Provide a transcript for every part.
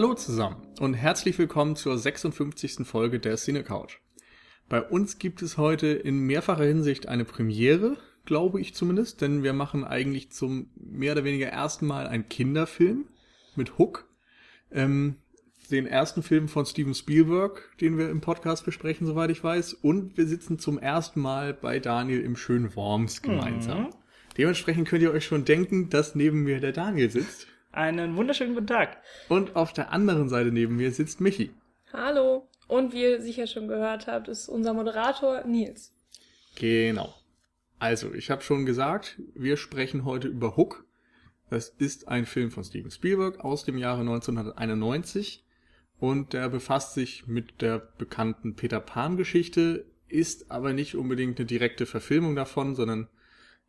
Hallo zusammen und herzlich willkommen zur 56. Folge der Cine Couch. Bei uns gibt es heute in mehrfacher Hinsicht eine Premiere, glaube ich zumindest, denn wir machen eigentlich zum mehr oder weniger ersten Mal einen Kinderfilm mit Hook. Ähm, den ersten Film von Steven Spielberg, den wir im Podcast besprechen, soweit ich weiß. Und wir sitzen zum ersten Mal bei Daniel im schönen Worms gemeinsam. Mhm. Dementsprechend könnt ihr euch schon denken, dass neben mir der Daniel sitzt. Einen wunderschönen guten Tag. Und auf der anderen Seite neben mir sitzt Michi. Hallo. Und wie ihr sicher schon gehört habt, ist unser Moderator Nils. Genau. Also, ich habe schon gesagt, wir sprechen heute über Hook. Das ist ein Film von Steven Spielberg aus dem Jahre 1991 und der befasst sich mit der bekannten Peter Pan Geschichte, ist aber nicht unbedingt eine direkte Verfilmung davon, sondern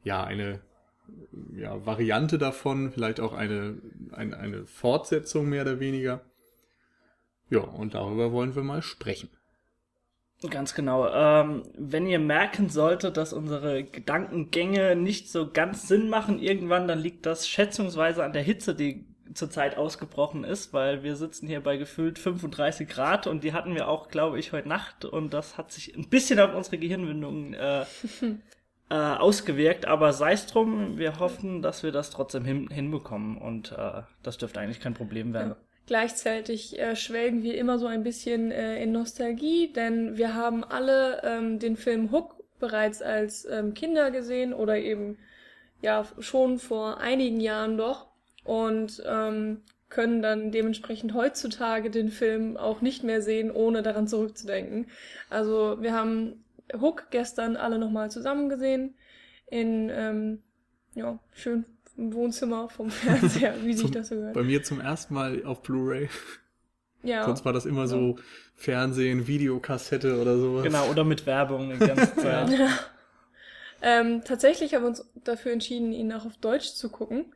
ja, eine ja, Variante davon, vielleicht auch eine, eine, eine Fortsetzung mehr oder weniger. Ja, und darüber wollen wir mal sprechen. Ganz genau. Ähm, wenn ihr merken solltet, dass unsere Gedankengänge nicht so ganz Sinn machen irgendwann, dann liegt das schätzungsweise an der Hitze, die zurzeit ausgebrochen ist, weil wir sitzen hier bei gefühlt 35 Grad und die hatten wir auch, glaube ich, heute Nacht und das hat sich ein bisschen auf unsere Gehirnwindungen äh, äh, ausgewirkt, aber sei es drum, wir hoffen, dass wir das trotzdem hin hinbekommen und äh, das dürfte eigentlich kein Problem werden. Ja. Gleichzeitig äh, schwelgen wir immer so ein bisschen äh, in Nostalgie, denn wir haben alle ähm, den Film Hook bereits als ähm, Kinder gesehen oder eben ja schon vor einigen Jahren doch und ähm, können dann dementsprechend heutzutage den Film auch nicht mehr sehen, ohne daran zurückzudenken. Also wir haben Hook gestern alle nochmal zusammen gesehen in ähm, ja, schön im Wohnzimmer vom Fernseher, wie sich das so gehört. Bei mir zum ersten Mal auf Blu-ray. Ja. Sonst war das immer so Fernsehen, Videokassette oder sowas. Genau, oder mit Werbung die ganze Zeit. ja. ähm, tatsächlich haben wir uns dafür entschieden, ihn auch auf Deutsch zu gucken.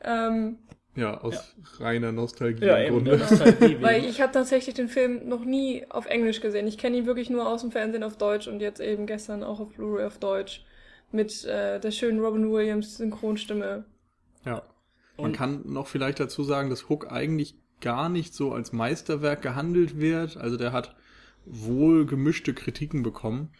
Ähm, ja, aus ja. reiner Nostalgie ja, im Grunde. Nostalgie Weil ich habe tatsächlich den Film noch nie auf Englisch gesehen. Ich kenne ihn wirklich nur aus dem Fernsehen auf Deutsch und jetzt eben gestern auch auf Blu-ray auf Deutsch mit äh, der schönen Robin Williams Synchronstimme. Ja. Man und kann noch vielleicht dazu sagen, dass Hook eigentlich gar nicht so als Meisterwerk gehandelt wird. Also der hat wohl gemischte Kritiken bekommen.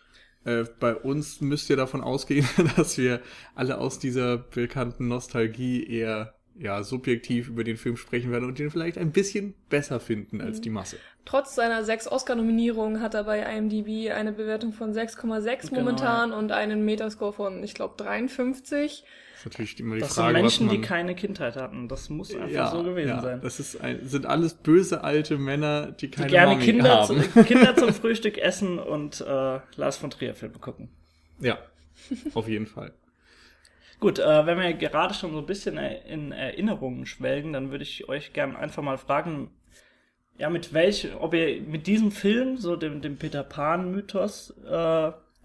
Äh, bei uns müsst ihr davon ausgehen, dass wir alle aus dieser bekannten Nostalgie eher ja, subjektiv über den Film sprechen werden und den vielleicht ein bisschen besser finden als mhm. die Masse. Trotz seiner sechs Oscar-Nominierungen hat er bei IMDb eine Bewertung von 6,6 genau, momentan ja. und einen Metascore von, ich glaube, 53. Das ist natürlich immer die das Frage, sind Menschen, man... die keine Kindheit hatten. Das muss einfach ja, so gewesen ja, sein. Das ist ein, sind alles böse alte Männer, die keine die gerne Mami Kinder, haben. Zu, Kinder zum Frühstück essen und äh, Lars von Trier Filme gucken. Ja, auf jeden Fall. Gut, äh, wenn wir gerade schon so ein bisschen in Erinnerungen schwelgen, dann würde ich euch gerne einfach mal fragen, ja, mit welch, ob ihr mit diesem Film, so dem, dem Peter Pan-Mythos, äh,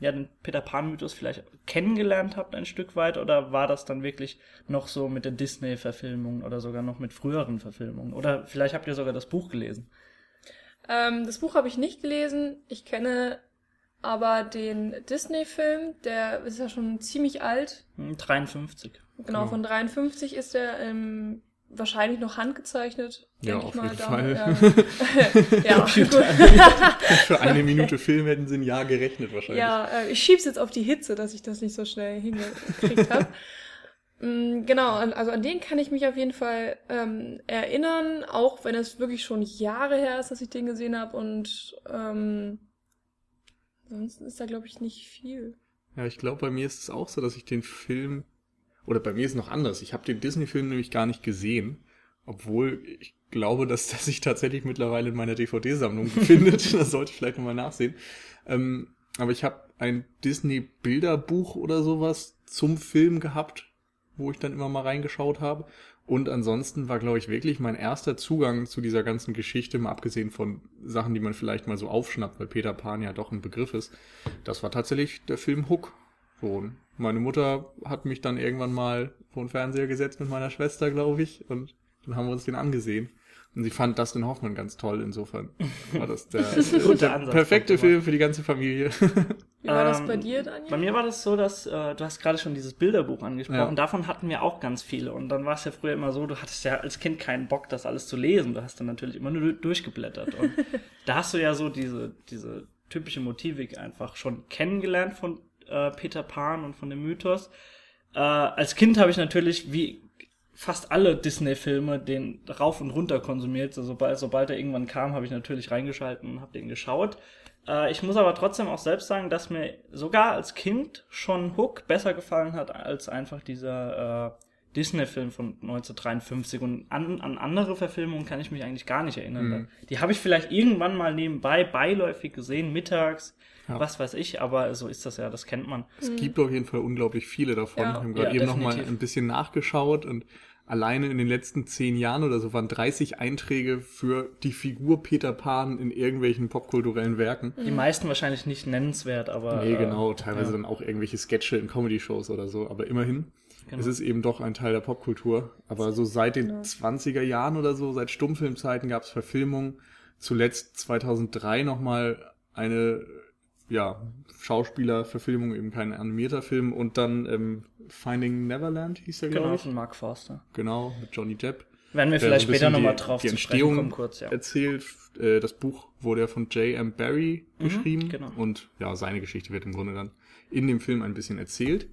ja, den Peter Pan-Mythos vielleicht kennengelernt habt ein Stück weit, oder war das dann wirklich noch so mit der Disney-Verfilmung oder sogar noch mit früheren Verfilmungen? Oder vielleicht habt ihr sogar das Buch gelesen? Ähm, das Buch habe ich nicht gelesen. Ich kenne aber den Disney-Film, der ist ja schon ziemlich alt. 53. Hm, genau, von 53 ist er ähm, wahrscheinlich noch handgezeichnet. Ja, auf jeden Fall. Ja, ja Für eine Minute Film hätten sie ein Jahr gerechnet wahrscheinlich. Ja, äh, ich schieb's jetzt auf die Hitze, dass ich das nicht so schnell hingekriegt habe. Mm, genau, also an den kann ich mich auf jeden Fall ähm, erinnern, auch wenn es wirklich schon Jahre her ist, dass ich den gesehen habe und ähm, Ansonsten ist da, glaube ich, nicht viel. Ja, ich glaube, bei mir ist es auch so, dass ich den Film, oder bei mir ist es noch anders. Ich habe den Disney-Film nämlich gar nicht gesehen, obwohl ich glaube, dass der sich tatsächlich mittlerweile in meiner DVD-Sammlung befindet. das sollte ich vielleicht nochmal nachsehen. Ähm, aber ich habe ein Disney-Bilderbuch oder sowas zum Film gehabt, wo ich dann immer mal reingeschaut habe. Und ansonsten war, glaube ich, wirklich mein erster Zugang zu dieser ganzen Geschichte, mal abgesehen von Sachen, die man vielleicht mal so aufschnappt, weil Peter Pan ja doch ein Begriff ist. Das war tatsächlich der Film Hook. So, meine Mutter hat mich dann irgendwann mal vor den Fernseher gesetzt mit meiner Schwester, glaube ich, und dann haben wir uns den angesehen. Und sie fand Dustin Hoffman ganz toll, insofern war das der, das der perfekte Film für die ganze Familie. Wie war das Ähm, bei dir, Daniel? Bei mir war das so, dass äh, du hast gerade schon dieses Bilderbuch angesprochen. Ja. Davon hatten wir auch ganz viele. Und dann war es ja früher immer so, du hattest ja als Kind keinen Bock, das alles zu lesen. Du hast dann natürlich immer nur durchgeblättert. Und da hast du ja so diese, diese typische Motivik einfach schon kennengelernt von äh, Peter Pan und von dem Mythos. Äh, als Kind habe ich natürlich, wie fast alle Disney-Filme, den rauf und runter konsumiert. So, sobald, sobald er irgendwann kam, habe ich natürlich reingeschalten und habe den geschaut. Äh, ich muss aber trotzdem auch selbst sagen, dass mir sogar als Kind schon Hook besser gefallen hat als einfach dieser äh, Disney-Film von 1953. Und an, an andere Verfilmungen kann ich mich eigentlich gar nicht erinnern. Mhm. Die habe ich vielleicht irgendwann mal nebenbei beiläufig gesehen, mittags, Ja. was weiß ich, aber so ist das ja, das kennt man. Es gibt auf jeden Fall unglaublich viele davon. Ja. Wir haben gerade Ja, eben noch mal definitiv. ein bisschen nachgeschaut und alleine in den letzten zehn Jahren oder so waren 30 Einträge für die Figur Peter Pan in irgendwelchen popkulturellen Werken. Die meisten wahrscheinlich nicht nennenswert, aber. Nee, äh, genau, teilweise ja. dann auch irgendwelche Sketche in Comedy-Shows oder so, aber immerhin. Genau. Es ist eben doch ein Teil der Popkultur. Aber so seit den Genau. 20er Jahren oder so, seit Stummfilmzeiten gab es Verfilmungen. Zuletzt 2003 nochmal eine ja, Schauspielerverfilmung, eben kein animierter Film. Und dann ähm, Finding Neverland hieß der, glaube Genau, ich. von Mark Forster. Genau, mit Johnny Depp. Werden wir vielleicht später nochmal drauf die zu sprechen Entstehung kommen, kurz, ja. erzählt. Äh, Das Buch wurde ja von J.M. Barrie Mhm, geschrieben. genau. Und ja, seine Geschichte wird im Grunde dann in dem Film ein bisschen erzählt.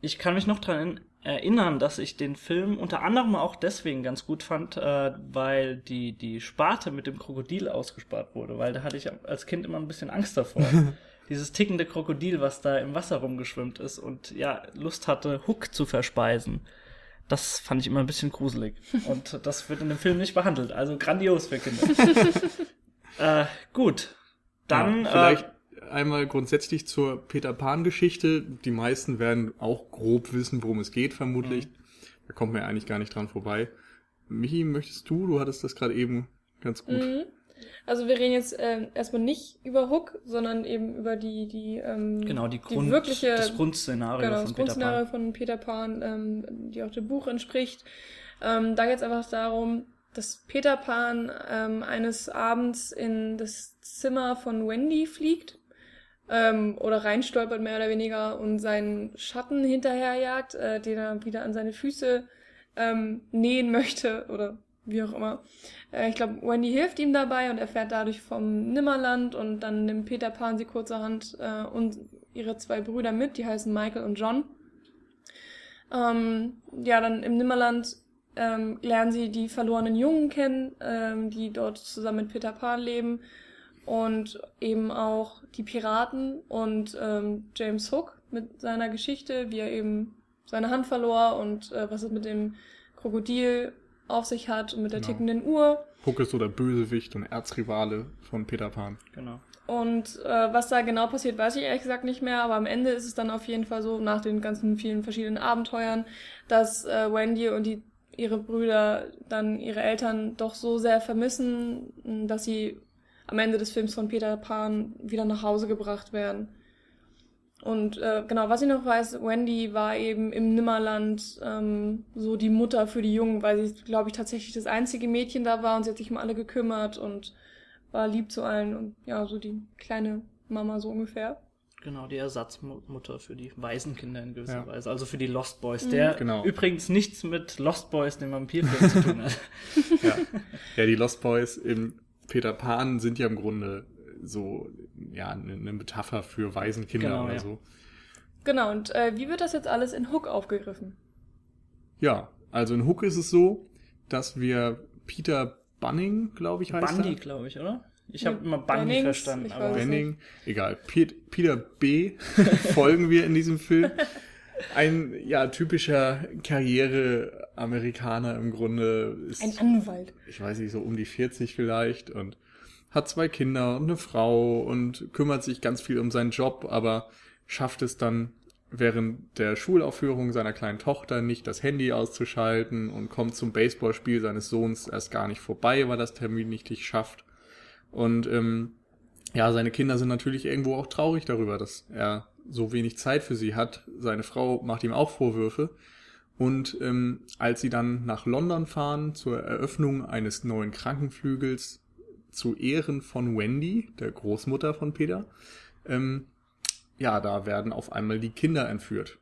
Ich kann mich noch daran erinnern, dass ich den Film unter anderem auch deswegen ganz gut fand, äh, weil die, die Sparte mit dem Krokodil ausgespart wurde, weil da hatte ich als Kind immer ein bisschen Angst davor. Dieses tickende Krokodil, was da im Wasser rumgeschwimmt ist und ja, Lust hatte, Hook zu verspeisen. Das fand ich immer ein bisschen gruselig. Und das wird in dem Film nicht behandelt. Also grandios für Kinder. äh, gut. Dann Ja, vielleicht äh, einmal grundsätzlich zur Peter Pan-Geschichte. Die meisten werden auch grob wissen, worum es geht, vermutlich. Mhm. Da kommt man ja eigentlich gar nicht dran vorbei. Michi, möchtest du? Du hattest das gerade eben ganz gut. Mhm. Also wir reden jetzt ähm, erstmal nicht über Hook, sondern eben über die die ähm, genau die Grund, wirkliche das Grundszenario genau, von das Peter Pan. Grundszenario von Peter Pan, ähm, die auch dem Buch entspricht. Ähm, da geht es einfach darum, dass Peter Pan ähm, eines Abends in das Zimmer von Wendy fliegt ähm, oder reinstolpert mehr oder weniger und seinen Schatten hinterherjagt, äh, den er wieder an seine Füße ähm, nähen möchte oder wie auch immer. Äh, ich glaube, Wendy hilft ihm dabei und er fährt dadurch vom Nimmerland und dann nimmt Peter Pan sie kurzerhand äh, und ihre zwei Brüder mit, die heißen Michael und John. Ähm, ja, dann im Nimmerland ähm, lernen sie die verlorenen Jungen kennen, ähm, die dort zusammen mit Peter Pan leben und eben auch die Piraten und ähm, James Hook mit seiner Geschichte, wie er eben seine Hand verlor und äh, was es mit dem Krokodil auf sich hat und mit der Genau. tickenden Uhr. Hook ist so der Bösewicht und Erzrivale von Peter Pan. Genau. Und äh, was da genau passiert, weiß ich ehrlich gesagt nicht mehr, aber am Ende ist es dann auf jeden Fall so, nach den ganzen vielen verschiedenen Abenteuern, dass äh, Wendy und die, ihre Brüder dann ihre Eltern doch so sehr vermissen, dass sie am Ende des Films von Peter Pan wieder nach Hause gebracht werden. Und äh, genau, was ich noch weiß, Wendy war eben im Nimmerland ähm, so die Mutter für die Jungen, weil sie, glaube ich, tatsächlich das einzige Mädchen da war und sie hat sich um alle gekümmert und war lieb zu allen und ja, so die kleine Mama so ungefähr. Genau, die Ersatzmutter für die Waisenkinder in gewisser Ja. Weise, also für die Lost Boys, Mhm. der Genau. übrigens nichts mit Lost Boys, dem Vampirfilm, zu tun hat. Ja. ja, die Lost Boys im Peter Pan sind ja im Grunde so, ja, eine eine Metapher für Waisenkinder Genau, oder ja. so. Genau, und äh, wie wird das jetzt alles in Hook aufgegriffen? Ja, also in Hook ist es so, dass wir Peter Bunning, glaube ich, heißt Bundy, glaube ich, oder? Ich habe immer Bundy Bennings, verstanden, aber Benning, egal. Piet, Peter B. folgen wir in diesem Film. Ein ja typischer Karriere-Amerikaner im Grunde ist, Ein Anwalt. ich weiß nicht, so um die 40 vielleicht und hat zwei Kinder und eine Frau und kümmert sich ganz viel um seinen Job, aber schafft es dann während der Schulaufführung seiner kleinen Tochter nicht das Handy auszuschalten und kommt zum Baseballspiel seines Sohns erst gar nicht vorbei, weil das Termin nicht dich schafft. Und ähm, ja, seine Kinder sind natürlich irgendwo auch traurig darüber, dass er so wenig Zeit für sie hat. Seine Frau macht ihm auch Vorwürfe. Und ähm, als sie dann nach London fahren zur Eröffnung eines neuen Krankenflügels zu Ehren von Wendy, der Großmutter von Peter, ähm, ja, da werden auf einmal die Kinder entführt.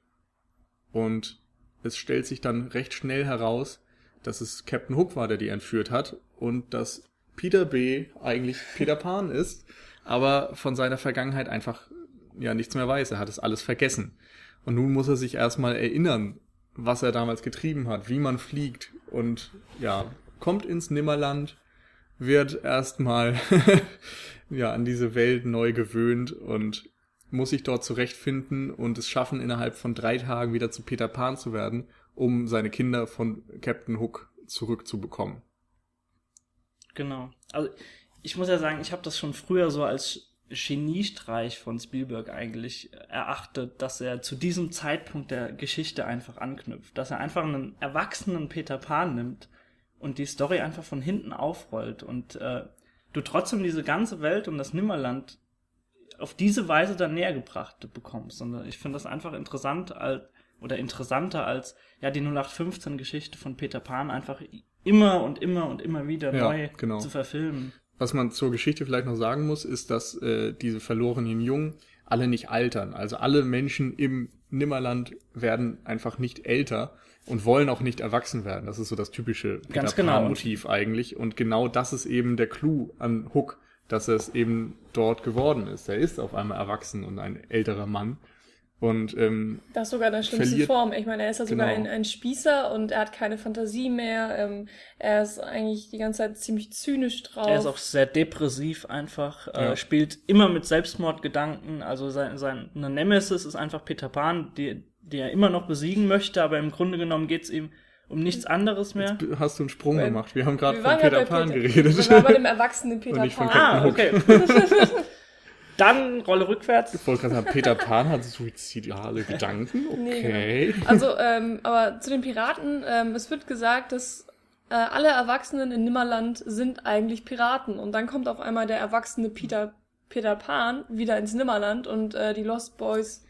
Und es stellt sich dann recht schnell heraus, dass es Captain Hook war, der die entführt hat und dass Peter B. eigentlich Peter Pan ist, aber von seiner Vergangenheit einfach ja nichts mehr weiß. Er hat es alles vergessen. Und nun muss er sich erstmal erinnern, was er damals getrieben hat, wie man fliegt und ja, kommt ins Nimmerland, wird erstmal ja an diese Welt neu gewöhnt und muss sich dort zurechtfinden und es schaffen, innerhalb von drei Tagen wieder zu Peter Pan zu werden, um seine Kinder von Captain Hook zurückzubekommen. Genau. Also ich muss ja sagen, ich habe das schon früher so als Geniestreich von Spielberg eigentlich erachtet, dass er zu diesem Zeitpunkt der Geschichte einfach anknüpft, dass er einfach einen erwachsenen Peter Pan nimmt und die Story einfach von hinten aufrollt und äh, du trotzdem diese ganze Welt und das Nimmerland auf diese Weise dann näher gebracht bekommst. Und ich finde das einfach interessant als, oder interessanter als ja die 0815 Geschichte von Peter Pan einfach immer und immer und immer wieder Ja, neu genau. zu verfilmen. Was man zur Geschichte vielleicht noch sagen muss, ist, dass äh, diese verlorenen Jungen alle nicht altern. Also alle Menschen im Nimmerland werden einfach nicht älter und wollen auch nicht erwachsen werden. Das ist so das typische Ganz Peter genau. Pan-Motiv eigentlich. Und genau das ist eben der Clou an Hook, dass er es eben dort geworden ist. Er ist auf einmal erwachsen und ein älterer Mann. Und ähm, Das ist sogar eine schlimmste Verliert- Form. Ich meine, er ist ja sogar Genau. ein, ein Spießer und er hat keine Fantasie mehr. Ähm, er ist eigentlich die ganze Zeit ziemlich zynisch drauf. Er ist auch sehr depressiv einfach, Ja. äh, spielt immer mit Selbstmordgedanken. Also sein, sein eine Nemesis ist einfach Peter Pan, die, die er immer noch besiegen möchte, aber im Grunde genommen geht's ihm um nichts anderes mehr. jetzt hast du einen Sprung Weil- gemacht. Wir haben gerade von Peter Pan Peter- geredet. Wir waren bei dem erwachsenen Peter Pan. Ah, okay. Dann Rolle rückwärts. Ich wollte gerade sagen, Peter Pan hat suizidale Gedanken. Nee, Okay. Also, ähm, aber zu den Piraten, ähm, es wird gesagt, dass äh, alle Erwachsenen in Nimmerland sind eigentlich Piraten. Und dann kommt auf einmal der erwachsene Peter, Peter Pan wieder ins Nimmerland und äh, die Lost Boys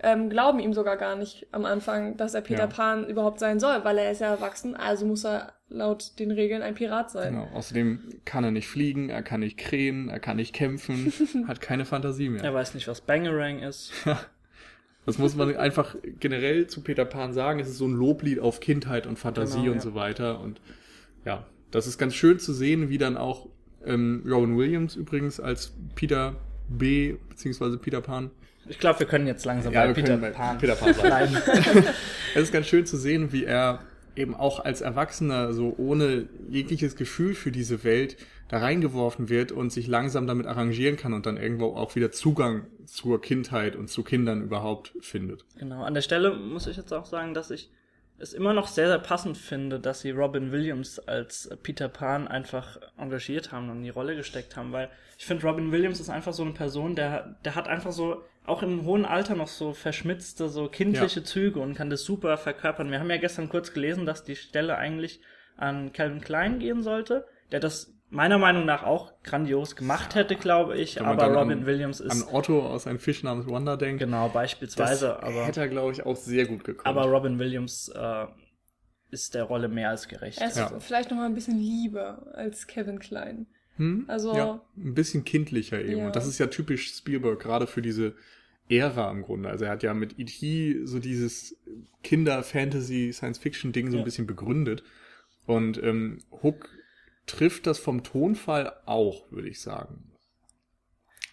ähm, glauben ihm sogar gar nicht am Anfang, dass er Peter Ja. Pan überhaupt sein soll, weil er ist ja erwachsen, also muss er laut den Regeln ein Pirat sein. Genau. Außerdem kann er nicht fliegen, er kann nicht krähen, er kann nicht kämpfen, hat keine Fantasie mehr. Er weiß nicht, was Bangerang ist. Das muss man einfach generell zu Peter Pan sagen. Es ist so ein Loblied auf Kindheit und Fantasie Genau, und ja. so weiter. Und ja, das ist ganz schön zu sehen, wie dann auch ähm, Robin Williams übrigens als Peter B. beziehungsweise Peter Pan. Ich glaube, wir können jetzt langsam Ja, bei Peter bei Pan, Peter Pan bleiben. bleiben. Es ist ganz schön zu sehen, wie er eben auch als Erwachsener so ohne jegliches Gefühl für diese Welt da reingeworfen wird und sich langsam damit arrangieren kann und dann irgendwo auch wieder Zugang zur Kindheit und zu Kindern überhaupt findet. Genau, an der Stelle muss ich jetzt auch sagen, dass ich es immer noch sehr, sehr passend finde, dass sie Robin Williams als Peter Pan einfach engagiert haben und in die Rolle gesteckt haben, weil ich finde, Robin Williams ist einfach so eine Person, der, der hat einfach so, auch im hohen Alter noch so verschmitzte, so kindliche Ja. Züge und kann das super verkörpern. Wir haben ja gestern kurz gelesen, dass die Stelle eigentlich an Calvin Klein gehen sollte, der das meiner Meinung nach auch grandios gemacht hätte, glaube ich, aber Robin an- Williams An ist Otto aus Ein Fisch namens Wanda denkt. genau das beispielsweise, aber hätte er, glaube ich, auch sehr gut gekonnt. aber Robin Williams äh, ist der Rolle mehr als gerecht. Er ist Ja. vielleicht noch mal ein bisschen lieber als Kevin Klein. hm? also- ja, ein bisschen kindlicher eben. Ja. Und das ist ja typisch Spielberg, gerade für diese Ära im Grunde. Also er hat ja mit E.T. so dieses Kinder-Fantasy-Science-Fiction-Ding so ein Ja. bisschen begründet. Und ähm, Hook trifft das vom Tonfall auch, würde ich sagen.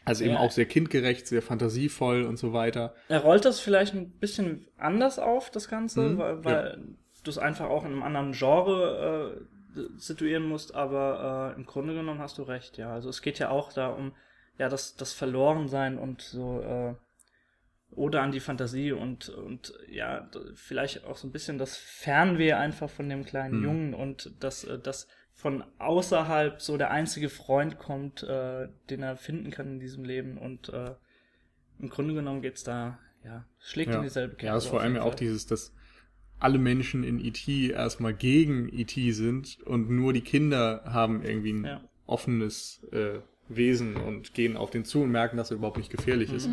Also eben Ja. auch sehr kindgerecht, sehr fantasievoll und so weiter. Er rollt das vielleicht ein bisschen anders auf, das Ganze, Mhm, weil, weil du es einfach auch in einem anderen Genre äh, situieren musst, aber äh, im Grunde genommen hast du recht, ja. Also es geht ja auch da um ja das, das Verlorensein und so äh, oder an die Fantasie und, und ja, vielleicht auch so ein bisschen das Fernweh einfach von dem kleinen Mhm. Jungen und dass äh, das von außerhalb so der einzige Freund kommt, äh, den er finden kann in diesem Leben und äh, im Grunde genommen geht's da, ja, schlägt in dieselbe Ja, es ist vor allem ja auch dieses, dass alle Menschen in E.T. erstmal gegen E.T. sind und nur die Kinder haben irgendwie ein Ja. offenes äh, Wesen und gehen auf den zu und merken, dass er überhaupt nicht gefährlich ist.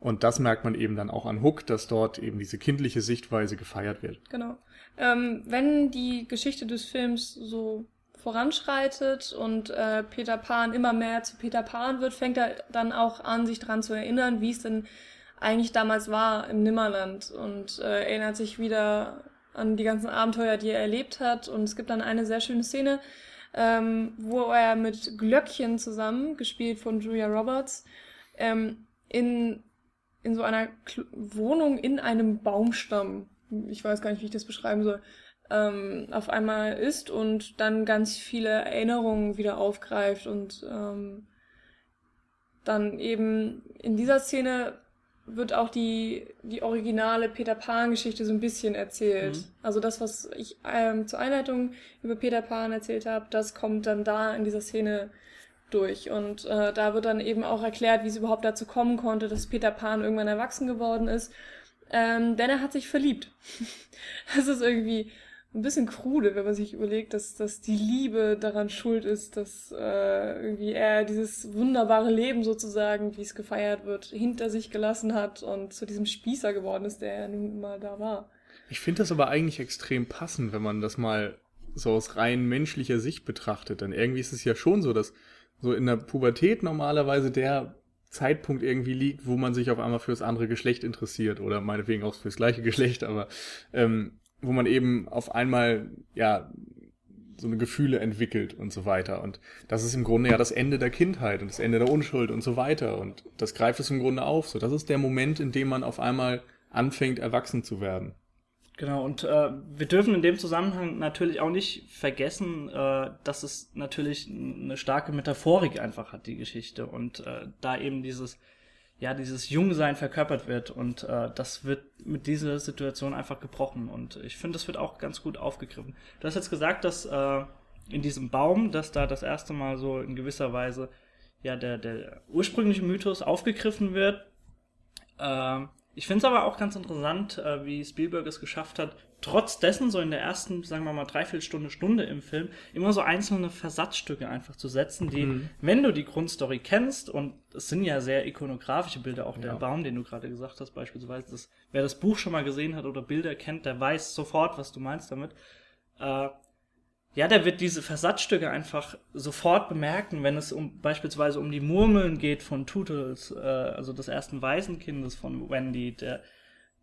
Und das merkt man eben dann auch an Hook, dass dort eben diese kindliche Sichtweise gefeiert wird. Genau. Ähm, wenn die Geschichte des Films so voranschreitet und äh, Peter Pan immer mehr zu Peter Pan wird, fängt er dann auch an, sich dran zu erinnern, wie es denn eigentlich damals war im Nimmerland und äh, erinnert sich wieder an die ganzen Abenteuer, die er erlebt hat. Und es gibt dann eine sehr schöne Szene, ähm, wo er mit Glöckchen zusammen, gespielt von Julia Roberts, ähm, in, in so einer Kl Wohnung in einem Baumstamm, ich weiß gar nicht, wie ich das beschreiben soll, ähm, auf einmal ist und dann ganz viele Erinnerungen wieder aufgreift und ähm, dann eben in dieser Szene wird auch die, die originale Peter Pan-Geschichte so ein bisschen erzählt. Mhm. Also das, was ich ähm, zur Einleitung über Peter Pan erzählt habe, das kommt dann da in dieser Szene durch. Und äh, da wird dann eben auch erklärt, wie es überhaupt dazu kommen konnte, dass Peter Pan irgendwann erwachsen geworden ist. Ähm, denn er hat sich verliebt. das ist irgendwie ein bisschen krude, wenn man sich überlegt, dass, dass die Liebe daran schuld ist, dass äh, irgendwie er dieses wunderbare Leben sozusagen, wie es gefeiert wird, hinter sich gelassen hat und zu diesem Spießer geworden ist, der er nun mal da war. Ich finde das aber eigentlich extrem passend, wenn man das mal so aus rein menschlicher Sicht betrachtet. Denn irgendwie ist es ja schon so, dass so in der Pubertät normalerweise der Zeitpunkt irgendwie liegt, wo man sich auf einmal fürs andere Geschlecht interessiert oder meinetwegen auch fürs gleiche Geschlecht, aber ähm, wo man eben auf einmal ja so eine Gefühle entwickelt und so weiter. Und das ist im Grunde ja das Ende der Kindheit und das Ende der Unschuld und so weiter. Und das greift es im Grunde auf. So, das ist der Moment, in dem man auf einmal anfängt, erwachsen zu werden. Genau, und äh, wir dürfen in dem Zusammenhang natürlich auch nicht vergessen, äh, dass es natürlich eine starke Metaphorik einfach hat, die Geschichte. Und äh, da eben dieses ja, dieses Jungsein verkörpert wird und äh, das wird mit dieser Situation einfach gebrochen und ich finde, das wird auch ganz gut aufgegriffen. Du hast jetzt gesagt, dass äh, in diesem Baum, dass da das erste Mal so in gewisser Weise ja der, der ursprüngliche Mythos aufgegriffen wird. Äh, ich finde es aber auch ganz interessant, äh, wie Spielberg es geschafft hat, trotz dessen so in der ersten, sagen wir mal, Dreiviertelstunde, Stunde im Film immer so einzelne Versatzstücke einfach zu setzen, die, mhm. wenn du die Grundstory kennst, und es sind ja sehr ikonografische Bilder, auch der ja. Baum, den du gerade gesagt hast, beispielsweise, das, wer das Buch schon mal gesehen hat oder Bilder kennt, der weiß sofort, was du meinst damit. Äh, ja, der wird diese Versatzstücke einfach sofort bemerken, wenn es um beispielsweise um die Murmeln geht von Tootles, äh, also des ersten Waisenkindes von Wendy, der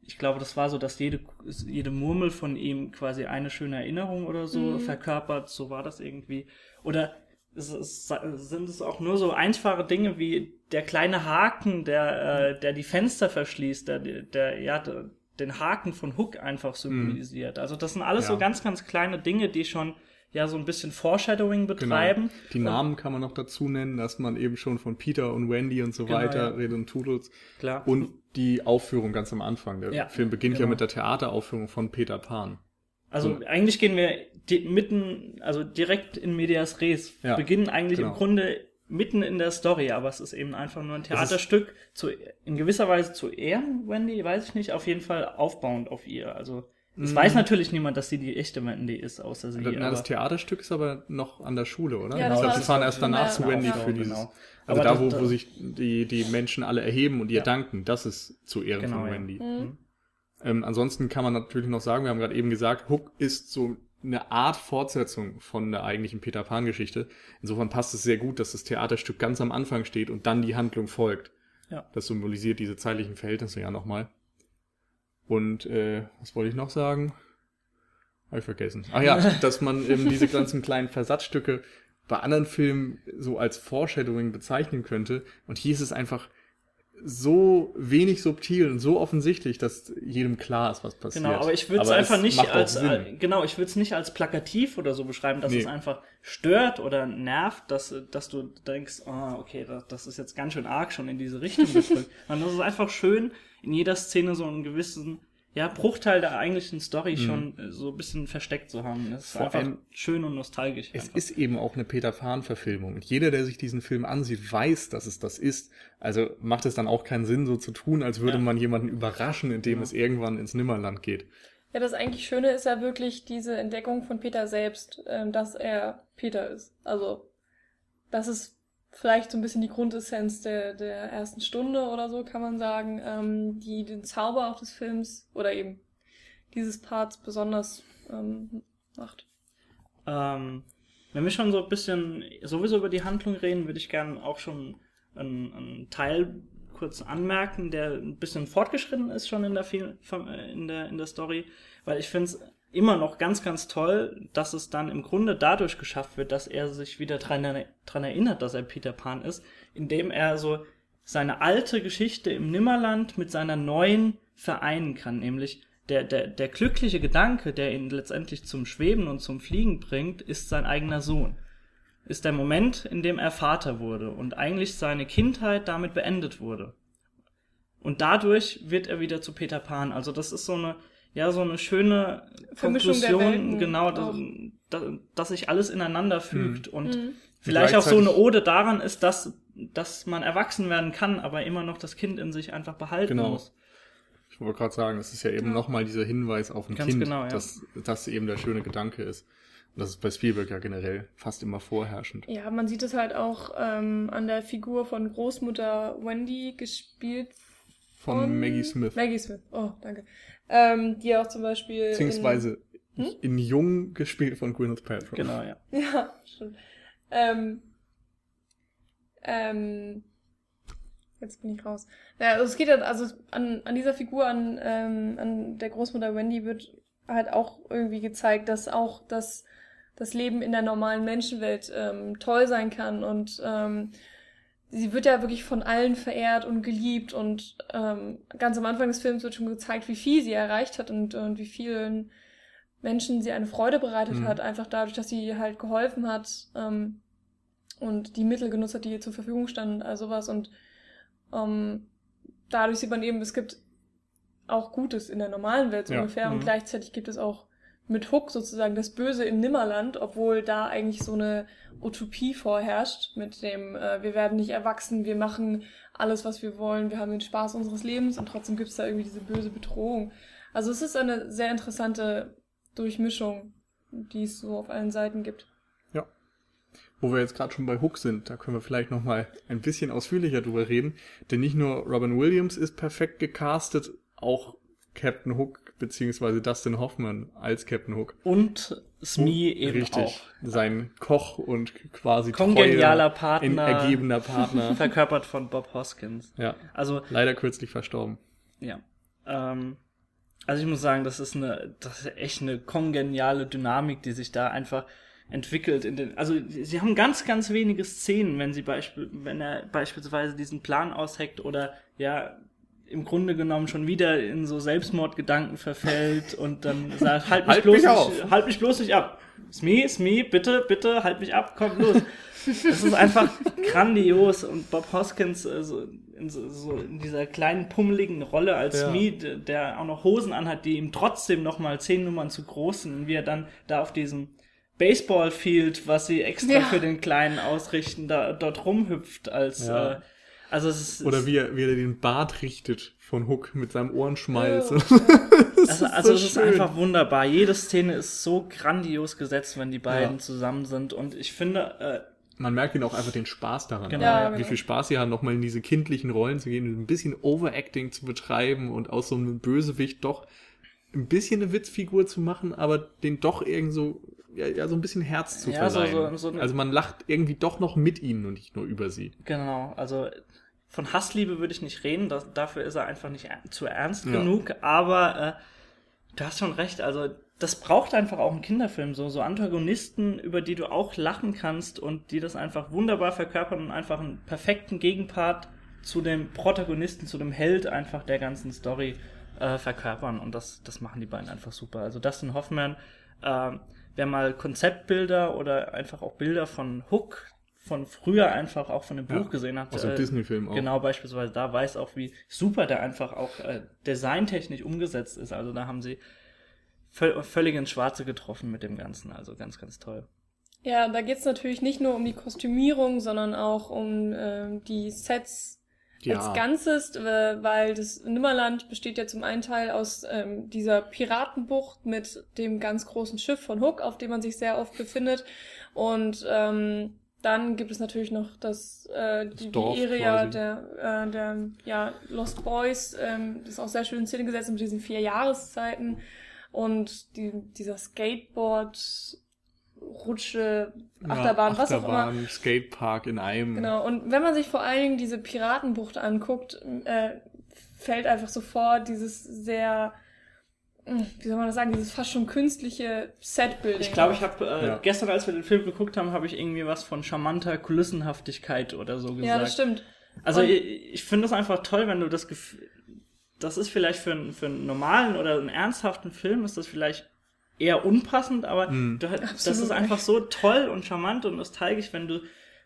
ich glaube, das war so, dass jede, jede Murmel von ihm quasi eine schöne Erinnerung oder so mhm. verkörpert. So war das irgendwie. Oder es, es, sind es auch nur so einfache Dinge wie der kleine Haken, der, äh, der die Fenster verschließt, der, der, ja, der, den Haken von Hook einfach symbolisiert. Mhm. Also das sind alles ja. so ganz, ganz kleine Dinge, die schon ja so ein bisschen Foreshadowing genau. betreiben. Genau. Die Namen kann man noch dazu nennen, dass man eben schon von Peter und Wendy und so genau, weiter ja. redet und Toodles. Klar. Und die Aufführung ganz am Anfang. Der ja, Film beginnt genau. ja mit der Theateraufführung von Peter Pan. Also so. eigentlich gehen wir mitten, also direkt in Medias Res. Ja, beginnen eigentlich genau. im Grunde mitten in der Story, aber es ist eben einfach nur ein Theaterstück zu, in gewisser Weise zu ehren, Wendy, weiß ich nicht, auf jeden Fall aufbauend auf ihr. Also es mhm. weiß natürlich niemand, dass sie die echte Wendy ist, außer sie. Na, das Theaterstück ist aber noch an der Schule, oder? Ja, genau, ich glaube, sie fahren erst danach zu Wendy für dieses. Genau. Also aber da, wo, wo sich die, die Menschen alle erheben und ihr ja. danken, das ist zu Ehren genau, von Wendy. Ja. Mhm. Ähm, ansonsten kann man natürlich noch sagen, wir haben gerade eben gesagt, Hook ist so eine Art Fortsetzung von der eigentlichen Peter Pan-Geschichte. Insofern passt es sehr gut, dass das Theaterstück ganz am Anfang steht und dann die Handlung folgt. Ja. Das symbolisiert diese zeitlichen Verhältnisse ja nochmal. Und äh, was wollte ich noch sagen? Habe ich vergessen. Ach ja, dass man eben diese ganzen kleinen Versatzstücke bei anderen Filmen so als Foreshadowing bezeichnen könnte. Und hier ist es einfach so wenig subtil und so offensichtlich, dass jedem klar ist, was passiert. Genau, aber ich würde es einfach nicht als äh, genau, ich würde es nicht als plakativ oder so beschreiben, dass nee. es einfach stört oder nervt, dass dass du denkst, oh, okay, das, das ist jetzt ganz schön arg schon in diese Richtung gedrückt. Sondern das ist einfach schön in jeder Szene so einen gewissen ja, Bruchteil der eigentlichen Story mhm. schon äh, so ein bisschen versteckt zu haben. Das ist Vor einfach allem, schön und nostalgisch. Es einfach. ist eben auch eine Peter Pan-Verfilmung. Und jeder, der sich diesen Film ansieht, weiß, dass es das ist. Also macht es dann auch keinen Sinn, so zu tun, als würde ja. man jemanden überraschen, indem ja. es irgendwann ins Nimmerland geht. Ja, das eigentlich Schöne ist ja wirklich diese Entdeckung von Peter selbst, ähm, dass er Peter ist. Also, das ist vielleicht so ein bisschen die Grundessenz der, der ersten Stunde oder so, kann man sagen, ähm, die den Zauber auch des Films oder eben dieses Parts besonders ähm, macht. Ähm, wenn wir schon so ein bisschen sowieso über die Handlung reden, würde ich gerne auch schon einen, einen Teil kurz anmerken, der ein bisschen fortgeschritten ist schon in der, in der, in der Story, weil ich finde es immer noch ganz, ganz toll, dass es dann im Grunde dadurch geschafft wird, dass er sich wieder dran, dran erinnert, dass er Peter Pan ist, indem er so seine alte Geschichte im Nimmerland mit seiner neuen vereinen kann, nämlich der, der, der glückliche Gedanke, der ihn letztendlich zum Schweben und zum Fliegen bringt, ist sein eigener Sohn. Ist der Moment, in dem er Vater wurde und eigentlich seine Kindheit damit beendet wurde. Und dadurch wird er wieder zu Peter Pan. Also das ist so eine, ja, so eine schöne Konklusion, genau, dass, dass, dass sich alles ineinander fügt mhm. und mhm. vielleicht auch so eine Ode daran ist, dass, dass man erwachsen werden kann, aber immer noch das Kind in sich einfach behalten genau. muss. Ich wollte gerade sagen, es ist ja eben ja. nochmal dieser Hinweis auf ein Ganz Kind, genau, ja. dass das eben der schöne Gedanke ist. Und das ist bei Spielberg ja generell fast immer vorherrschend. Ja, man sieht es halt auch ähm, an der Figur von Großmutter Wendy, gespielt von, von Maggie Smith. Maggie Smith, oh, danke. Ähm, die auch zum Beispiel. Beziehungsweise in, hm? in Jung gespielt von Gwyneth Paltrow. Genau, ja. Ja, stimmt. Ähm, ähm, Jetzt bin ich raus. Ja, also es geht halt, also an, an dieser Figur, an, ähm, an der Großmutter Wendy wird halt auch irgendwie gezeigt, dass auch das, das Leben in der normalen Menschenwelt ähm, toll sein kann und ähm, sie wird ja wirklich von allen verehrt und geliebt und ähm, ganz am Anfang des Films wird schon gezeigt, wie viel sie erreicht hat und, und wie vielen Menschen sie eine Freude bereitet mhm. hat, einfach dadurch, dass sie halt geholfen hat ähm, und die Mittel genutzt hat, die ihr zur Verfügung standen, also sowas und ähm, dadurch sieht man eben, es gibt auch Gutes in der normalen Welt so ja. ungefähr mhm. und gleichzeitig gibt es auch mit Hook sozusagen das Böse im Nimmerland, obwohl da eigentlich so eine Utopie vorherrscht mit dem, äh, wir werden nicht erwachsen, wir machen alles, was wir wollen, wir haben den Spaß unseres Lebens und trotzdem gibt es da irgendwie diese böse Bedrohung. Also es ist eine sehr interessante Durchmischung, die es so auf allen Seiten gibt. Wo wir jetzt gerade schon bei Hook sind, da können wir vielleicht noch mal ein bisschen ausführlicher drüber reden, denn nicht nur Robin Williams ist perfekt gecastet, auch Captain Hook beziehungsweise Dustin Hoffman als Captain Hook. Und Smee oh, eben richtig, auch. Sein Koch und quasi kongenialer Partner, ergebener Partner. verkörpert von Bob Hoskins. Ja. Also leider kürzlich verstorben. Ja. Ähm, also ich muss sagen, das ist eine, das ist echt eine kongeniale Dynamik, die sich da einfach entwickelt in den, also sie haben ganz, ganz wenige Szenen, wenn sie beispiel, wenn er beispielsweise diesen Plan ausheckt oder ja im Grunde genommen schon wieder in so Selbstmordgedanken verfällt und dann sagt, halt mich halt bloß mich nicht, halt mich bloß nicht ab. Smee, Smee, bitte, bitte, halt mich ab, komm los. Das ist einfach grandios und Bob Hoskins äh, so, in, so, so in dieser kleinen pummeligen Rolle als ja. Smee, der auch noch Hosen anhat, die ihm trotzdem noch mal zehn Nummern zu groß sind und wie er dann da auf diesem Baseballfield, was sie extra ja. für den Kleinen ausrichten, da dort rumhüpft als ja. äh, also es ist, oder wie er, wie er den Bart richtet von Hook mit seinem Ohrenschmalz. Ja. also, also so es ist einfach wunderbar. Jede Szene ist so grandios gesetzt, wenn die beiden zusammen sind und ich finde äh, man merkt ihnen auch einfach den Spaß daran, genau. Ja, wie viel Spaß sie haben, nochmal in diese kindlichen Rollen zu gehen, ein bisschen Overacting zu betreiben und aus so einem Bösewicht doch ein bisschen eine Witzfigur zu machen, aber den doch irgend so ja, ja so ein bisschen Herz zu ja, verleihen. So, so, so also man lacht irgendwie doch noch mit ihnen und nicht nur über sie. Genau, also von Hassliebe würde ich nicht reden, das, dafür ist er einfach nicht zu ernst ja. genug, aber äh, du hast schon recht, also das braucht einfach auch ein Kinderfilm, so, so Antagonisten, über die du auch lachen kannst und die das einfach wunderbar verkörpern und einfach einen perfekten Gegenpart zu dem Protagonisten, zu dem Held einfach der ganzen Story äh, verkörpern und das, das machen die beiden einfach super. Also Dustin Hoffman, äh, wer mal Konzeptbilder oder einfach auch Bilder von Hook von früher einfach auch von dem Buch ja, gesehen hat. Aus dem äh, Disney-Film auch. Genau, beispielsweise da weiß auch, wie super der einfach auch äh, designtechnisch umgesetzt ist. Also da haben sie völ völlig ins Schwarze getroffen mit dem Ganzen. Also ganz, ganz toll. Ja, da geht's natürlich nicht nur um die Kostümierung, sondern auch um äh, die Sets ja. als Ganzes, äh, weil das Nimmerland besteht ja zum einen Teil aus ähm, dieser Piratenbucht mit dem ganz großen Schiff von Hook, auf dem man sich sehr oft befindet. Und ähm, dann gibt es natürlich noch das, äh, die, die Area der, äh, der ja, Lost Boys, ähm, das ist auch sehr schön in Szene gesetzt mit diesen vier Jahreszeiten und die, dieser Skateboard Rutsche, Achterbahn, ja, was auch immer. Achterbahn, Skatepark in einem. Genau, und wenn man sich vor allen Dingen diese Piratenbucht anguckt, äh, fällt einfach sofort dieses sehr, hm, wie soll man das sagen, dieses fast schon künstliche Setbuilding. Ich glaube, ich habe äh, Ja. gestern, als wir den Film geguckt haben, habe ich irgendwie was von charmanter Kulissenhaftigkeit oder so gesagt. Ja, das stimmt. Also Und- ich, ich finde das einfach toll, wenn du das Gefühl, das ist vielleicht für, einen- für einen normalen oder einen ernsthaften Film ist das vielleicht eher unpassend, aber Mhm. du, das ist einfach so toll und charmant und nostalgisch, wenn du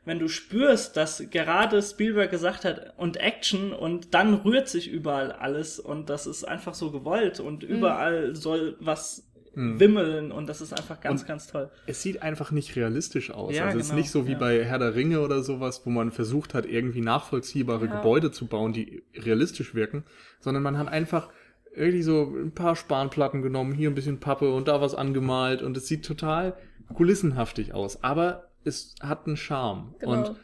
wenn du spürst, dass gerade Spielberg gesagt hat und Action und dann rührt sich überall alles und das ist einfach so gewollt und Mhm. überall soll was Mhm. wimmeln und das ist einfach ganz, Und- ganz toll. es sieht einfach nicht realistisch aus. Ja, also es ist genau, nicht so wie ja. bei Herr der Ringe oder sowas, wo man versucht hat, irgendwie nachvollziehbare Ja. Gebäude zu bauen, die realistisch wirken, sondern man hat einfach irgendwie so ein paar Spanplatten genommen, hier ein bisschen Pappe und da was angemalt und es sieht total kulissenhaftig aus, aber es hat einen Charme. Genau. Und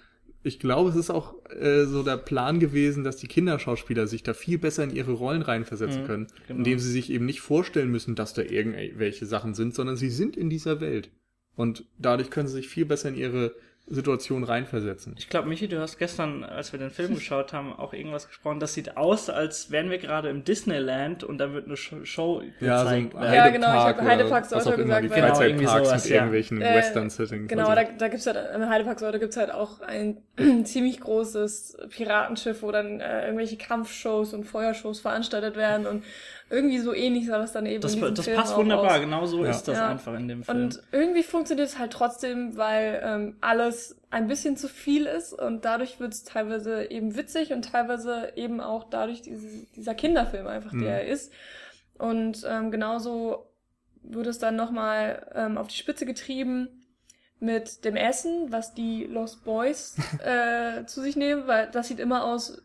ich glaube, es ist auch äh, so der Plan gewesen, dass die Kinderschauspieler sich da viel besser in ihre Rollen reinversetzen Mhm, können, genau. indem sie sich eben nicht vorstellen müssen, dass da irgendwelche Sachen sind, sondern sie sind in dieser Welt. Und dadurch können sie sich viel besser in ihre Situation reinversetzen. Ich glaube, Michi, du hast gestern, als wir den Film geschaut haben, auch irgendwas gesprochen. Das sieht aus, als wären wir gerade im Disneyland und da wird eine Show, Ja, so ein gezeigt. werden. Ja, genau, ich hab Heidepark sollte auch immer, die gesagt, weil- Genau, irgendwie Freizeitparks sowas, mit ja. irgendwelchen Äh, Western-Settings. Genau, also. da, da gibt's halt, im Heidepark Säule gibt's halt auch ein ziemlich großes Piratenschiff, wo dann äh, irgendwelche Kampfshows und Feuershows veranstaltet werden und irgendwie so ähnlich sah das dann eben Das, in diesem das Film passt auch wunderbar, aus. genau so Ja. ist das Ja. einfach in dem Film. Und irgendwie funktioniert es halt trotzdem, weil ähm, alles ein bisschen zu viel ist und dadurch wird es teilweise eben witzig und teilweise eben auch dadurch diese, dieser Kinderfilm einfach, Mhm. der er ist. Und ähm, genauso wird es dann nochmal ähm, auf die Spitze getrieben mit dem Essen, was die Lost Boys äh, zu sich nehmen, weil das sieht immer aus,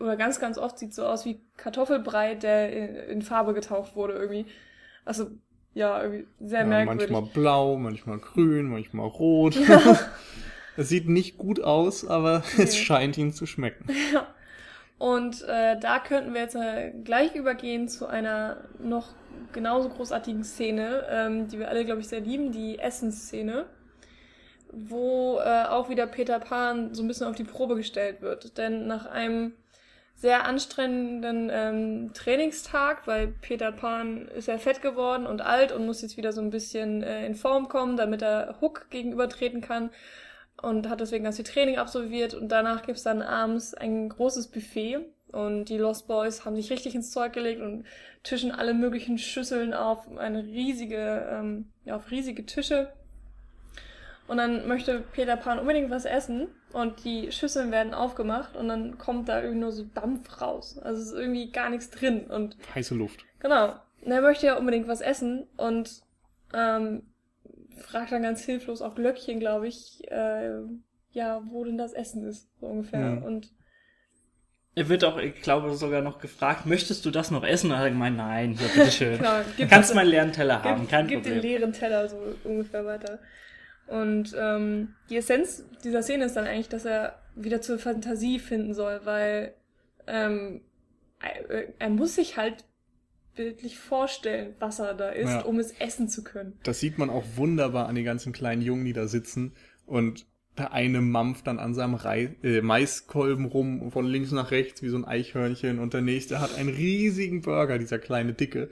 oder ganz, ganz oft sieht so aus wie Kartoffelbrei, der in, in Farbe getaucht wurde irgendwie. Also, ja, irgendwie sehr ja, merkwürdig. manchmal blau, manchmal grün, manchmal rot. Es sieht nicht gut aus, aber es Nee. scheint ihnen zu schmecken. Und äh, da könnten wir jetzt äh, gleich übergehen zu einer noch genauso großartigen Szene, ähm, die wir alle, glaube ich, sehr lieben, die Essensszene, wo äh, auch wieder Peter Pan so ein bisschen auf die Probe gestellt wird. Denn nach einem sehr anstrengenden ähm, Trainingstag, weil Peter Pan ist ja fett geworden und alt und muss jetzt wieder so ein bisschen äh, in Form kommen, damit er Hook gegenübertreten kann und hat deswegen ganz viel Training absolviert und danach gibt's dann abends ein großes Buffet und die Lost Boys haben sich richtig ins Zeug gelegt und tischen alle möglichen Schüsseln auf eine riesige, ähm, ja, auf riesige Tische. Und dann möchte Peter Pan unbedingt was essen und die Schüsseln werden aufgemacht und dann kommt da irgendwie nur so Dampf raus. Also es ist irgendwie gar nichts drin und Heiße Luft. Genau. Und er möchte ja unbedingt was essen und ähm, fragt dann ganz hilflos auf Glöckchen, glaube ich, äh, ja, wo denn das Essen ist, so ungefähr. Mhm. Und er wird auch, ich glaube, sogar noch gefragt, möchtest du das noch essen? Und er hat gemeint, nein, ja, bitteschön. genau, Kannst meinen leeren Teller haben, kein gibt den Problem. leeren Teller so ungefähr weiter. Und ähm, die Essenz dieser Szene ist dann eigentlich, dass er wieder zur Fantasie finden soll, weil ähm, er, er muss sich halt bildlich vorstellen, was er da isst, Ja. um es essen zu können. Das sieht man auch wunderbar an den ganzen kleinen Jungen, die da sitzen und der eine mampft dann an seinem Rei äh, Maiskolben rum von links nach rechts wie so ein Eichhörnchen und der nächste hat einen riesigen Burger, dieser kleine Dicke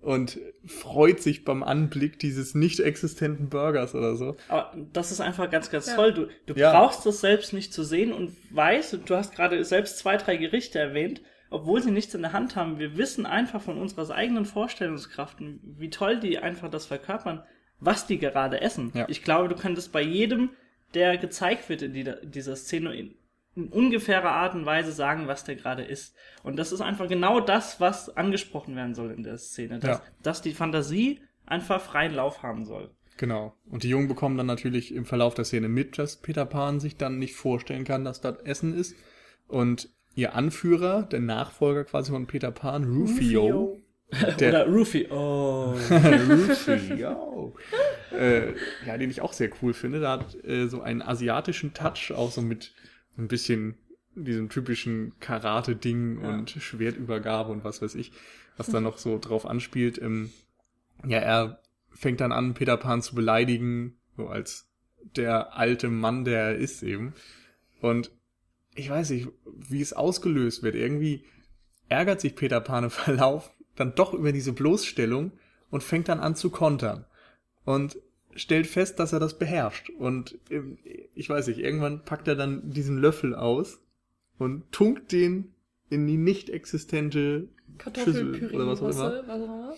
und freut sich beim Anblick dieses nicht existenten Burgers oder so. Aber das ist einfach ganz, ganz Ja. toll. Du, du Ja. brauchst das selbst nicht zu sehen und weißt, und du hast gerade selbst zwei, drei Gerichte erwähnt, obwohl sie nichts in der Hand haben. Wir wissen einfach von unserer eigenen Vorstellungskraft, wie toll die einfach das verkörpern, was die gerade essen. Ja. Ich glaube, du könntest bei jedem, der gezeigt wird in die- dieser Szene, ungefährer Art und Weise sagen, was der gerade isst. Und das ist einfach genau das, was angesprochen werden soll in der Szene. Dass, Ja. dass die Fantasie einfach freien Lauf haben soll. Genau. Und die Jungen bekommen dann natürlich im Verlauf der Szene mit, dass Peter Pan sich dann nicht vorstellen kann, dass das Essen ist. Und ihr Anführer, der Nachfolger quasi von Peter Pan, Rufio, der, Oder Rufy. Oh. Rufio, äh, ja, den ich auch sehr cool finde. Da hat äh, so einen asiatischen Touch, auch so mit ein bisschen diesem typischen Karate-Ding Ja. und Schwertübergabe und was weiß ich, was da noch so drauf anspielt. Ähm, ja, er fängt dann an, Peter Pan zu beleidigen, so als der alte Mann, der er ist eben. Und ich weiß nicht, wie es ausgelöst wird. Irgendwie ärgert sich Peter Pan im Verlauf dann doch über diese Bloßstellung und fängt dann an zu kontern. Und stellt fest, dass er das beherrscht. Und ähm, ich weiß nicht, irgendwann packt er dann diesen Löffel aus und tunkt den in die nicht existente Schüssel oder was auch immer. Was auch immer.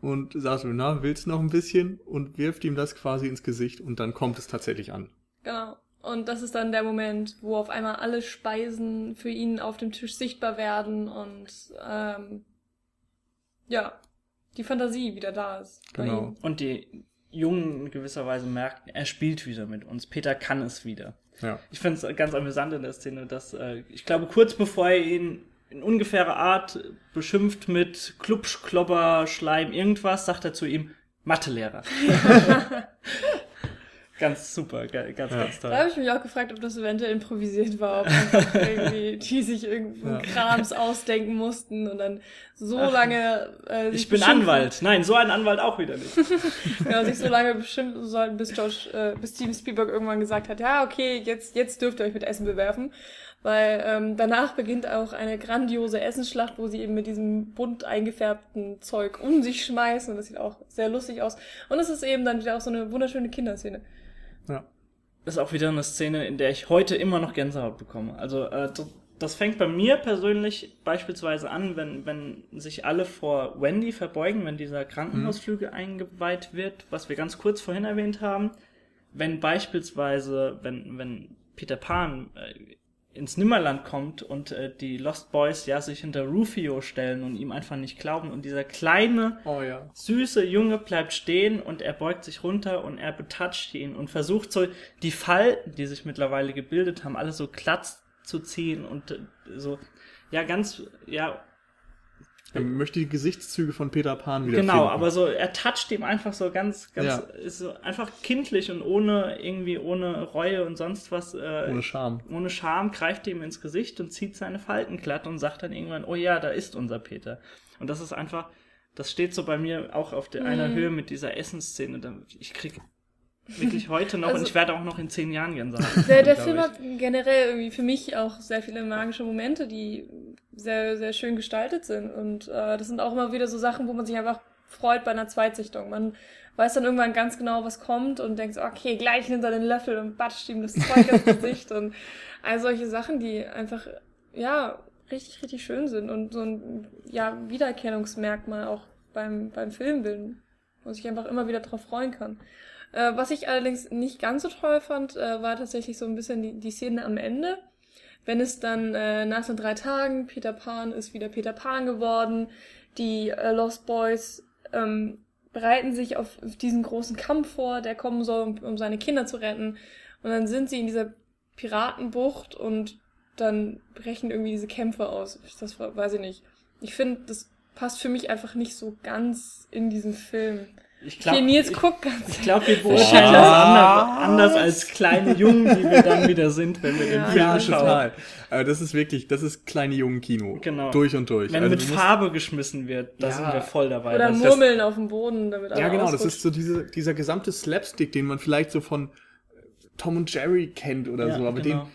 Und sagt mir, na, willst du noch ein bisschen? Und wirft ihm das quasi ins Gesicht und dann kommt es tatsächlich an. Genau. Und das ist dann der Moment, wo auf einmal alle Speisen für ihn auf dem Tisch sichtbar werden und ähm, ja, die Fantasie wieder da ist. Genau. Und die Jungen in gewisser Weise merken, er spielt wieder mit uns. Peter kann es wieder. Ja. Ich finde es ganz amüsant in der Szene, dass äh, ich glaube, kurz bevor er ihn in ungefährer Art beschimpft mit Klubsch, Klopper, Schleim, irgendwas, sagt er zu ihm, Mathelehrer. ganz super, ganz, ja. ganz toll. Da habe ich mich auch gefragt, ob das eventuell improvisiert war, ob irgendwie die sich irgendeinen ja. Krams ausdenken mussten und dann so Ach, lange äh, Ich bin Anwalt. Nein, so ein Anwalt auch wieder nicht. ja, sich so lange beschimpfen sollten, bis Josh, äh, bis Steven Spielberg irgendwann gesagt hat, ja, okay, jetzt, jetzt dürft ihr euch mit Essen bewerfen. Weil ähm, danach beginnt auch eine grandiose Essensschlacht, wo sie eben mit diesem bunt eingefärbten Zeug um sich schmeißen. Und das sieht auch sehr lustig aus. Und es ist eben dann wieder auch so eine wunderschöne Kinderszene. Ja. Ist auch wieder eine Szene, in der ich heute immer noch Gänsehaut bekomme. Also äh, das fängt bei mir persönlich beispielsweise an, wenn, wenn sich alle vor Wendy verbeugen, wenn dieser Krankenhausflügel mhm. eingeweiht wird, was wir ganz kurz vorhin erwähnt haben. Wenn beispielsweise, wenn, wenn Peter Pan äh, ins Nimmerland kommt und äh, die Lost Boys ja sich hinter Rufio stellen und ihm einfach nicht glauben und dieser kleine oh, ja. süße Junge bleibt stehen und er beugt sich runter und er betatscht ihn und versucht so die Falten, die sich mittlerweile gebildet haben, alle so glatt zu ziehen und äh, so ja ganz ja er möchte die Gesichtszüge von Peter Pan wieder Genau, finden. aber so, er toucht ihm einfach so ganz, ganz, ja. ist so einfach kindlich und ohne, irgendwie ohne Reue und sonst was. Äh, ohne Scham. Ohne Scham greift ihm ins Gesicht und zieht seine Falten glatt und sagt dann irgendwann, oh ja, da ist unser Peter. Und das ist einfach, das steht so bei mir auch auf der, einer mhm. Höhe mit dieser Essensszene. Ich krieg Wirklich heute noch also, und ich werde auch noch in zehn Jahren gern sagen. Der, der Film hat generell irgendwie für mich auch sehr viele magische Momente, die sehr, sehr schön gestaltet sind. Und äh, das sind auch immer wieder so Sachen, wo man sich einfach freut bei einer Zweitsichtung. Man weiß dann irgendwann ganz genau, was kommt und denkt so, okay, gleich nimmt er den Löffel und batscht ihm das Zeug ins Gesicht und all solche Sachen, die einfach, ja, richtig, richtig schön sind und so ein, ja, Wiedererkennungsmerkmal auch beim, beim Film bilden, wo sich einfach immer wieder drauf freuen kann. Äh, was ich allerdings nicht ganz so toll fand, äh, war tatsächlich so ein bisschen die, die Szene am Ende. Wenn es dann äh, nach den drei Tagen, Peter Pan ist wieder Peter Pan geworden, die äh, Lost Boys ähm, bereiten sich auf diesen großen Kampf vor, der kommen soll, um, um seine Kinder zu retten. Und dann sind sie in dieser Piratenbucht und dann brechen irgendwie diese Kämpfe aus. Das weiß ich nicht. Ich finde, das passt für mich einfach nicht so ganz in diesen Film. Ich glaube, Nils guckt ganz Ich glaube, wir beurteilen das anders, anders, als kleine Jungen, die wir dann wieder sind, wenn wir ja. den Film ja, schauen. total. Aber das ist wirklich, das ist kleine Jungen-Kino. Genau. Durch und durch. Wenn also mit Farbe geschmissen wird, da ja. sind wir voll dabei. Oder Murmeln auf dem Boden, damit Ja, genau, ausrutscht. das ist so diese, dieser gesamte Slapstick, den man vielleicht so von Tom und Jerry kennt oder ja, so, aber genau.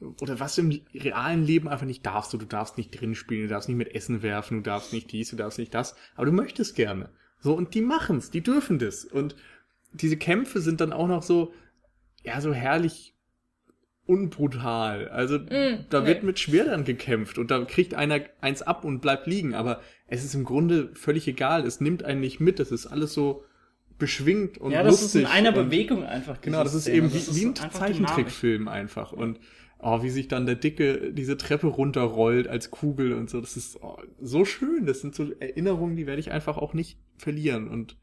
den, oder was du im realen Leben einfach nicht darfst. Du, du darfst nicht drin spielen, du darfst nicht mit Essen werfen, du darfst nicht dies, du darfst nicht das, aber du möchtest gerne. So, und die machen's, die dürfen das. Und diese Kämpfe sind dann auch noch so, ja, so herrlich unbrutal. Also mm, da wird mit Schwertern gekämpft und da kriegt einer eins ab und bleibt liegen. Aber es ist im Grunde völlig egal. Es nimmt einen nicht mit. Es ist alles so beschwingt und ja, das lustig. ist in einer Bewegung einfach. Genau, das ist Szene. eben wie, ist wie ein Zeichentrickfilm einfach. Und oh, wie sich dann der Dicke diese Treppe runterrollt als Kugel und so. Das ist oh, so schön. Das sind so Erinnerungen, die werde ich einfach auch nicht verlieren. Und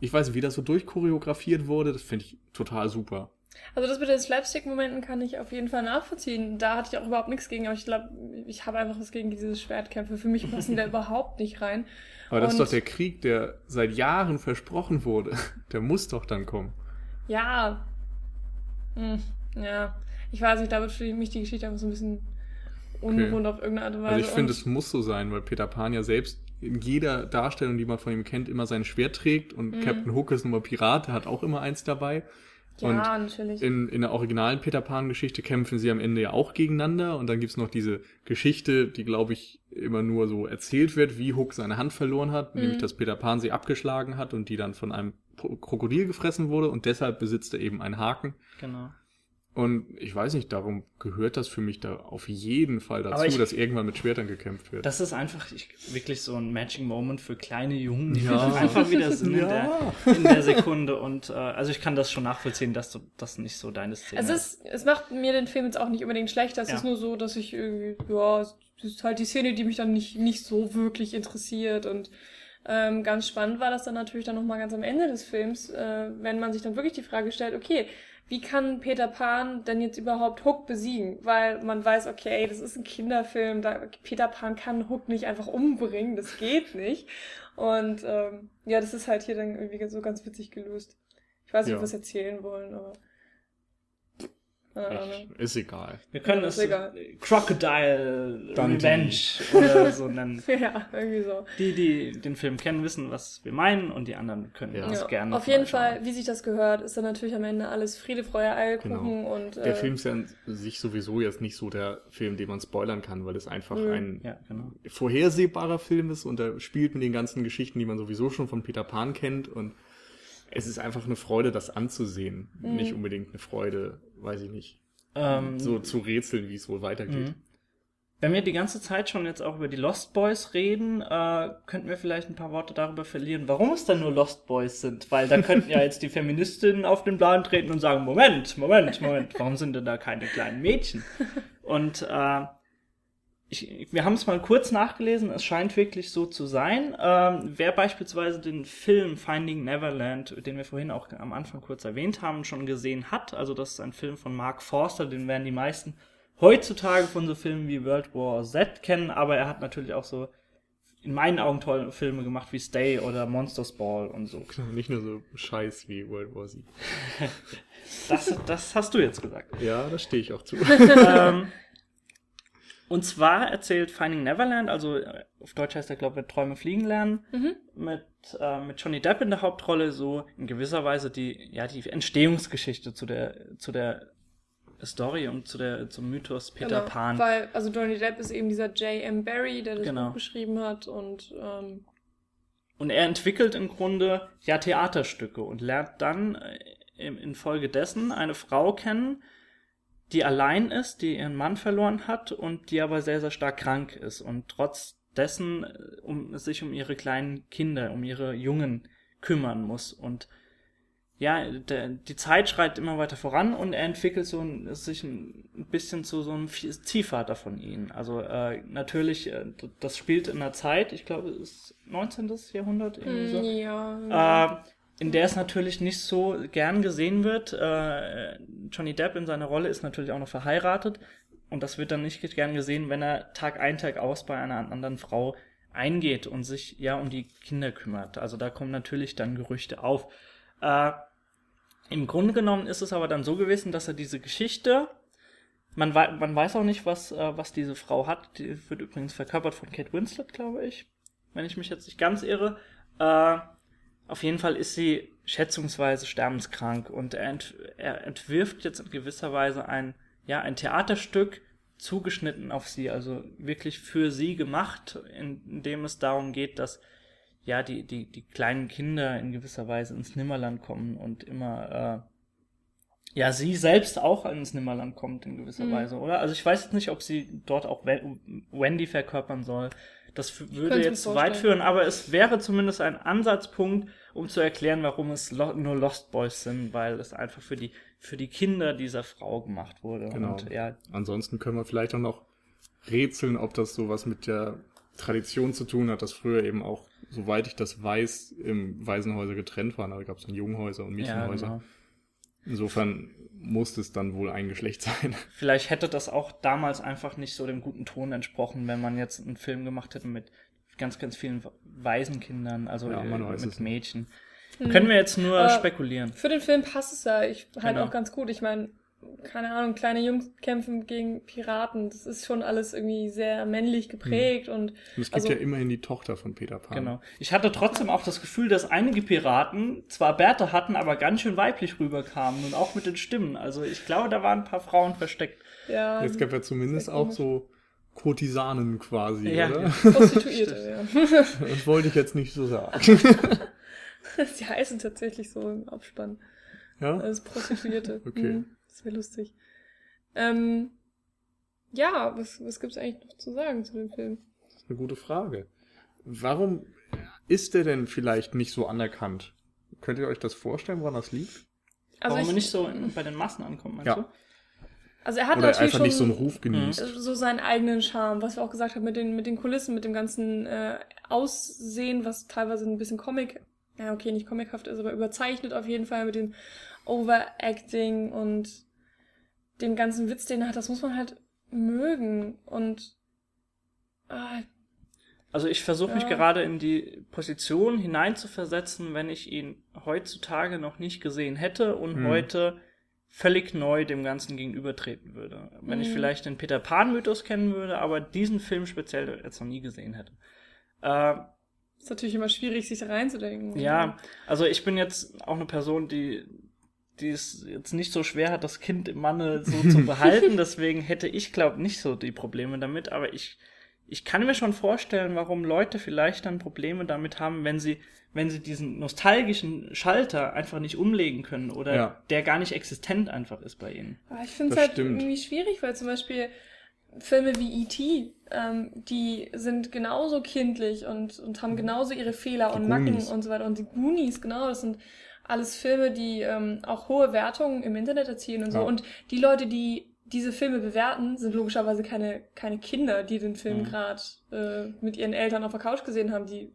ich weiß wie das so durchchoreografiert wurde, das finde ich total super. Also das mit den Slapstick-Momenten kann ich auf jeden Fall nachvollziehen. Da hatte ich auch überhaupt nichts gegen, aber ich glaube, ich habe einfach was gegen diese Schwertkämpfe. Für mich passen da überhaupt nicht rein. Aber das Und ist doch der Krieg, der seit Jahren versprochen wurde. Der muss doch dann kommen. Ja. Hm, ja ich weiß nicht, da wird für mich die Geschichte einfach so ein bisschen unrund okay. auf irgendeine Art und Weise. Also ich finde, es muss so sein, weil Peter Pan ja selbst in jeder Darstellung, die man von ihm kennt, immer sein Schwert trägt und Mhm. Captain Hook ist nun mal Pirat, der hat auch immer eins dabei. Ja, und natürlich. in, in der originalen Peter Pan-Geschichte kämpfen sie am Ende ja auch gegeneinander und dann gibt's noch diese Geschichte, die, glaube ich, immer nur so erzählt wird, wie Hook seine Hand verloren hat, Mhm. nämlich dass Peter Pan sie abgeschlagen hat und die dann von einem Krokodil gefressen wurde und deshalb besitzt er eben einen Haken. Genau. Und ich weiß nicht, darum gehört das für mich da auf jeden Fall dazu, ich- dass irgendwann mit Schwertern gekämpft wird. Das ist einfach ich, wirklich so ein Matching Moment für kleine Jungen, die Ja. einfach wieder Sinn in, Ja. der, in der Sekunde. Und äh, also ich kann das schon nachvollziehen, dass du das nicht so deine Szene Es ist, es macht mir den Film jetzt auch nicht unbedingt schlechter. Es Ja. ist nur so, dass ich irgendwie, ja, es ist halt die Szene, die mich dann nicht, nicht so wirklich interessiert. Und ähm, ganz spannend war das dann natürlich dann nochmal ganz am Ende des Films, äh, wenn man sich dann wirklich die Frage stellt, okay, wie kann Peter Pan denn jetzt überhaupt Hook besiegen? Weil man weiß, okay, das ist ein Kinderfilm, da, Peter Pan kann Hook nicht einfach umbringen, das geht nicht. Und ähm, ja, das ist halt hier dann irgendwie so ganz witzig gelöst. Ich weiß nicht, Ja. ob wir es erzählen wollen, aber. Ahnung. Ich, ist egal. Wir können Ja, es ist egal. Crocodile Dundee. Revenge oder so nennen. Ja, irgendwie so. Die, die den Film kennen, wissen, was wir meinen und die anderen können Ja. das Ja, gerne. auf jeden schauen. Fall, wie sich das gehört, ist dann natürlich am Ende alles Friede, Freude, Eierkuchen und äh, Der Film ist ja an sich sowieso jetzt nicht so der Film, den man spoilern kann, weil es einfach Mhm. ein Ja, genau. vorhersehbarer Film ist und er spielt mit den ganzen Geschichten, die man sowieso schon von Peter Pan kennt und es ist einfach eine Freude, das anzusehen. Mhm. Nicht unbedingt eine Freude, weiß ich nicht, Ähm, so zu rätseln, wie es wohl weitergeht. Mhm. Wenn wir die ganze Zeit schon jetzt auch über die Lost Boys reden, äh, könnten wir vielleicht ein paar Worte darüber verlieren, warum es dann nur Lost Boys sind. Weil da könnten ja jetzt die Feministinnen auf den Plan treten und sagen, Moment, Moment, Moment, warum sind denn da keine kleinen Mädchen? Und äh, ich, wir haben es mal kurz nachgelesen, es scheint wirklich so zu sein. Ähm, wer beispielsweise den Film Finding Neverland, den wir vorhin auch am Anfang kurz erwähnt haben, schon gesehen hat, also das ist ein Film von Mark Forster, den werden die meisten heutzutage von so Filmen wie World War Z kennen, aber er hat natürlich auch so in meinen Augen tolle Filme gemacht wie Stay oder Monsters Ball und so. Genau, Nicht nur so Scheiß wie World War Z. Das, das hast du jetzt gesagt. Ja, da stehe ich auch zu. ähm, und zwar erzählt Finding Neverland, also äh, auf Deutsch heißt er, glaube ich, Träume fliegen lernen, Mhm. mit, äh, mit Johnny Depp in der Hauptrolle so in gewisser Weise die, ja, die Entstehungsgeschichte zu der, zu der Story und zu der, zum Mythos Peter genau, Pan. Weil, also Johnny Depp ist eben dieser J.M. Barry, der das Genau. Buch geschrieben hat und ähm, Und er entwickelt im Grunde ja Theaterstücke und lernt dann äh, infolgedessen eine Frau kennen, die allein ist, die ihren Mann verloren hat und die aber sehr, sehr stark krank ist und trotz dessen äh, um, sich um ihre kleinen Kinder, um ihre Jungen kümmern muss. Und ja, der, die Zeit schreitet immer weiter voran und er entwickelt so ein, sich ein bisschen zu so einem Ziehvater von ihnen. Also äh, natürlich, äh, das spielt in einer Zeit, ich glaube, es ist 19. Jahrhundert, irgendwie so. hm, ja. Äh, in der es natürlich nicht so gern gesehen wird. Äh, Johnny Depp in seiner Rolle ist natürlich auch noch verheiratet und das wird dann nicht gern gesehen, wenn er Tag ein, Tag aus bei einer anderen Frau eingeht und sich ja um die Kinder kümmert. Also da kommen natürlich dann Gerüchte auf. Äh, Im Grunde genommen ist es aber dann so gewesen, dass er diese Geschichte, man, wei man weiß auch nicht, was, äh, was diese Frau hat. Die wird übrigens verkörpert von Kate Winslet, glaube ich, wenn ich mich jetzt nicht ganz irre. Äh, auf jeden Fall ist sie schätzungsweise sterbenskrank und er, ent er entwirft jetzt in gewisser Weise ein, ja, ein Theaterstück zugeschnitten auf sie, also wirklich für sie gemacht, in, in dem es darum geht, dass ja die, die, die kleinen Kinder in gewisser Weise ins Nimmerland kommen und immer äh, ja sie selbst auch ins Nimmerland kommt in gewisser Mhm. Weise, oder? Also ich weiß jetzt nicht, ob sie dort auch Wen- Wendy verkörpern soll. Das würde jetzt vorstellen. weit führen, aber es wäre zumindest ein Ansatzpunkt, um zu erklären, warum es lo nur Lost Boys sind, weil es einfach für die für die Kinder dieser Frau gemacht wurde. Genau. Und ja, Ansonsten können wir vielleicht auch noch rätseln, ob das sowas mit der Tradition zu tun hat, dass früher eben auch, soweit ich das weiß, im Waisenhäuser getrennt waren. Da gab es dann Jungenhäuser und ja, Mädchenhäuser. genau. Insofern muss es dann wohl ein Geschlecht sein. Vielleicht hätte das auch damals einfach nicht so dem guten Ton entsprochen, wenn man jetzt einen Film gemacht hätte mit ganz, ganz vielen Waisenkindern, also Ja, äh, mit. Mädchen. Können wir jetzt nur Äh, spekulieren. Für den Film passt es ja ich, halt Genau. auch ganz gut. Ich meine, keine Ahnung, kleine Jungs kämpfen gegen Piraten. Das ist schon alles irgendwie sehr männlich geprägt und. Und es gibt Also- ja immerhin die Tochter von Peter Pan. Genau. Ich hatte trotzdem auch das Gefühl, dass einige Piraten zwar Bärte hatten, aber ganz schön weiblich rüberkamen und auch mit den Stimmen. Also ich glaube, da waren ein paar Frauen versteckt. ja, Es gab ja zumindest auch so Kurtisanen quasi, Ja, oder? ja. Prostituierte, ja. Das wollte ich jetzt nicht so sagen. Sie heißen tatsächlich so im Abspann. Ja? Als Prostituierte. Okay. Mhm, das wäre lustig. Ähm, ja, was, was gibt's eigentlich noch zu sagen zu dem Film? Das ist eine gute Frage. Warum ist der denn vielleicht nicht so anerkannt? Könnt ihr euch das vorstellen, woran das liegt? Also Warum ich, er nicht so in, bei den Massen ankommt, meinst Ja. du? also er hat Oder natürlich einfach schon nicht so einen Ruf genießt? so seinen eigenen Charme, was wir auch gesagt haben mit den mit den Kulissen, mit dem ganzen äh, Aussehen, was teilweise ein bisschen Comic, ja okay, nicht comichaft ist, aber überzeichnet auf jeden Fall mit dem Overacting und dem ganzen Witz, den er hat. Das muss man halt mögen und ah, Also ich versuche mich Ja. gerade in die Position hineinzuversetzen, wenn ich ihn heutzutage noch nicht gesehen hätte und Hm. heute völlig neu dem Ganzen gegenübertreten würde. Wenn ich Mhm. vielleicht den Peter Pan-Mythos kennen würde, aber diesen Film speziell jetzt noch nie gesehen hätte. Äh, ist natürlich immer schwierig, sich da reinzudenken. ja, also ich bin jetzt auch eine Person, die die es jetzt nicht so schwer hat, das Kind im Manne so zu behalten. Deswegen hätte ich, glaube nicht so die Probleme damit. Aber ich, ich kann mir schon vorstellen, warum Leute vielleicht dann Probleme damit haben, wenn sie, wenn sie diesen nostalgischen Schalter einfach nicht umlegen können oder Ja. der gar nicht existent einfach ist bei ihnen. Aber ich finde es halt stimmt. irgendwie schwierig, weil zum Beispiel Filme wie E.T., ähm, die sind genauso kindlich und, und haben genauso ihre Fehler Die und Macken Goonies. und so weiter. Und die Goonies, genau, das sind alles Filme, die ähm, auch hohe Wertungen im Internet erzielen und so. Ja. Und die Leute, die diese Filme bewerten, sind logischerweise keine, keine Kinder, die den Film Mhm. gerade äh, mit ihren Eltern auf der Couch gesehen haben. Die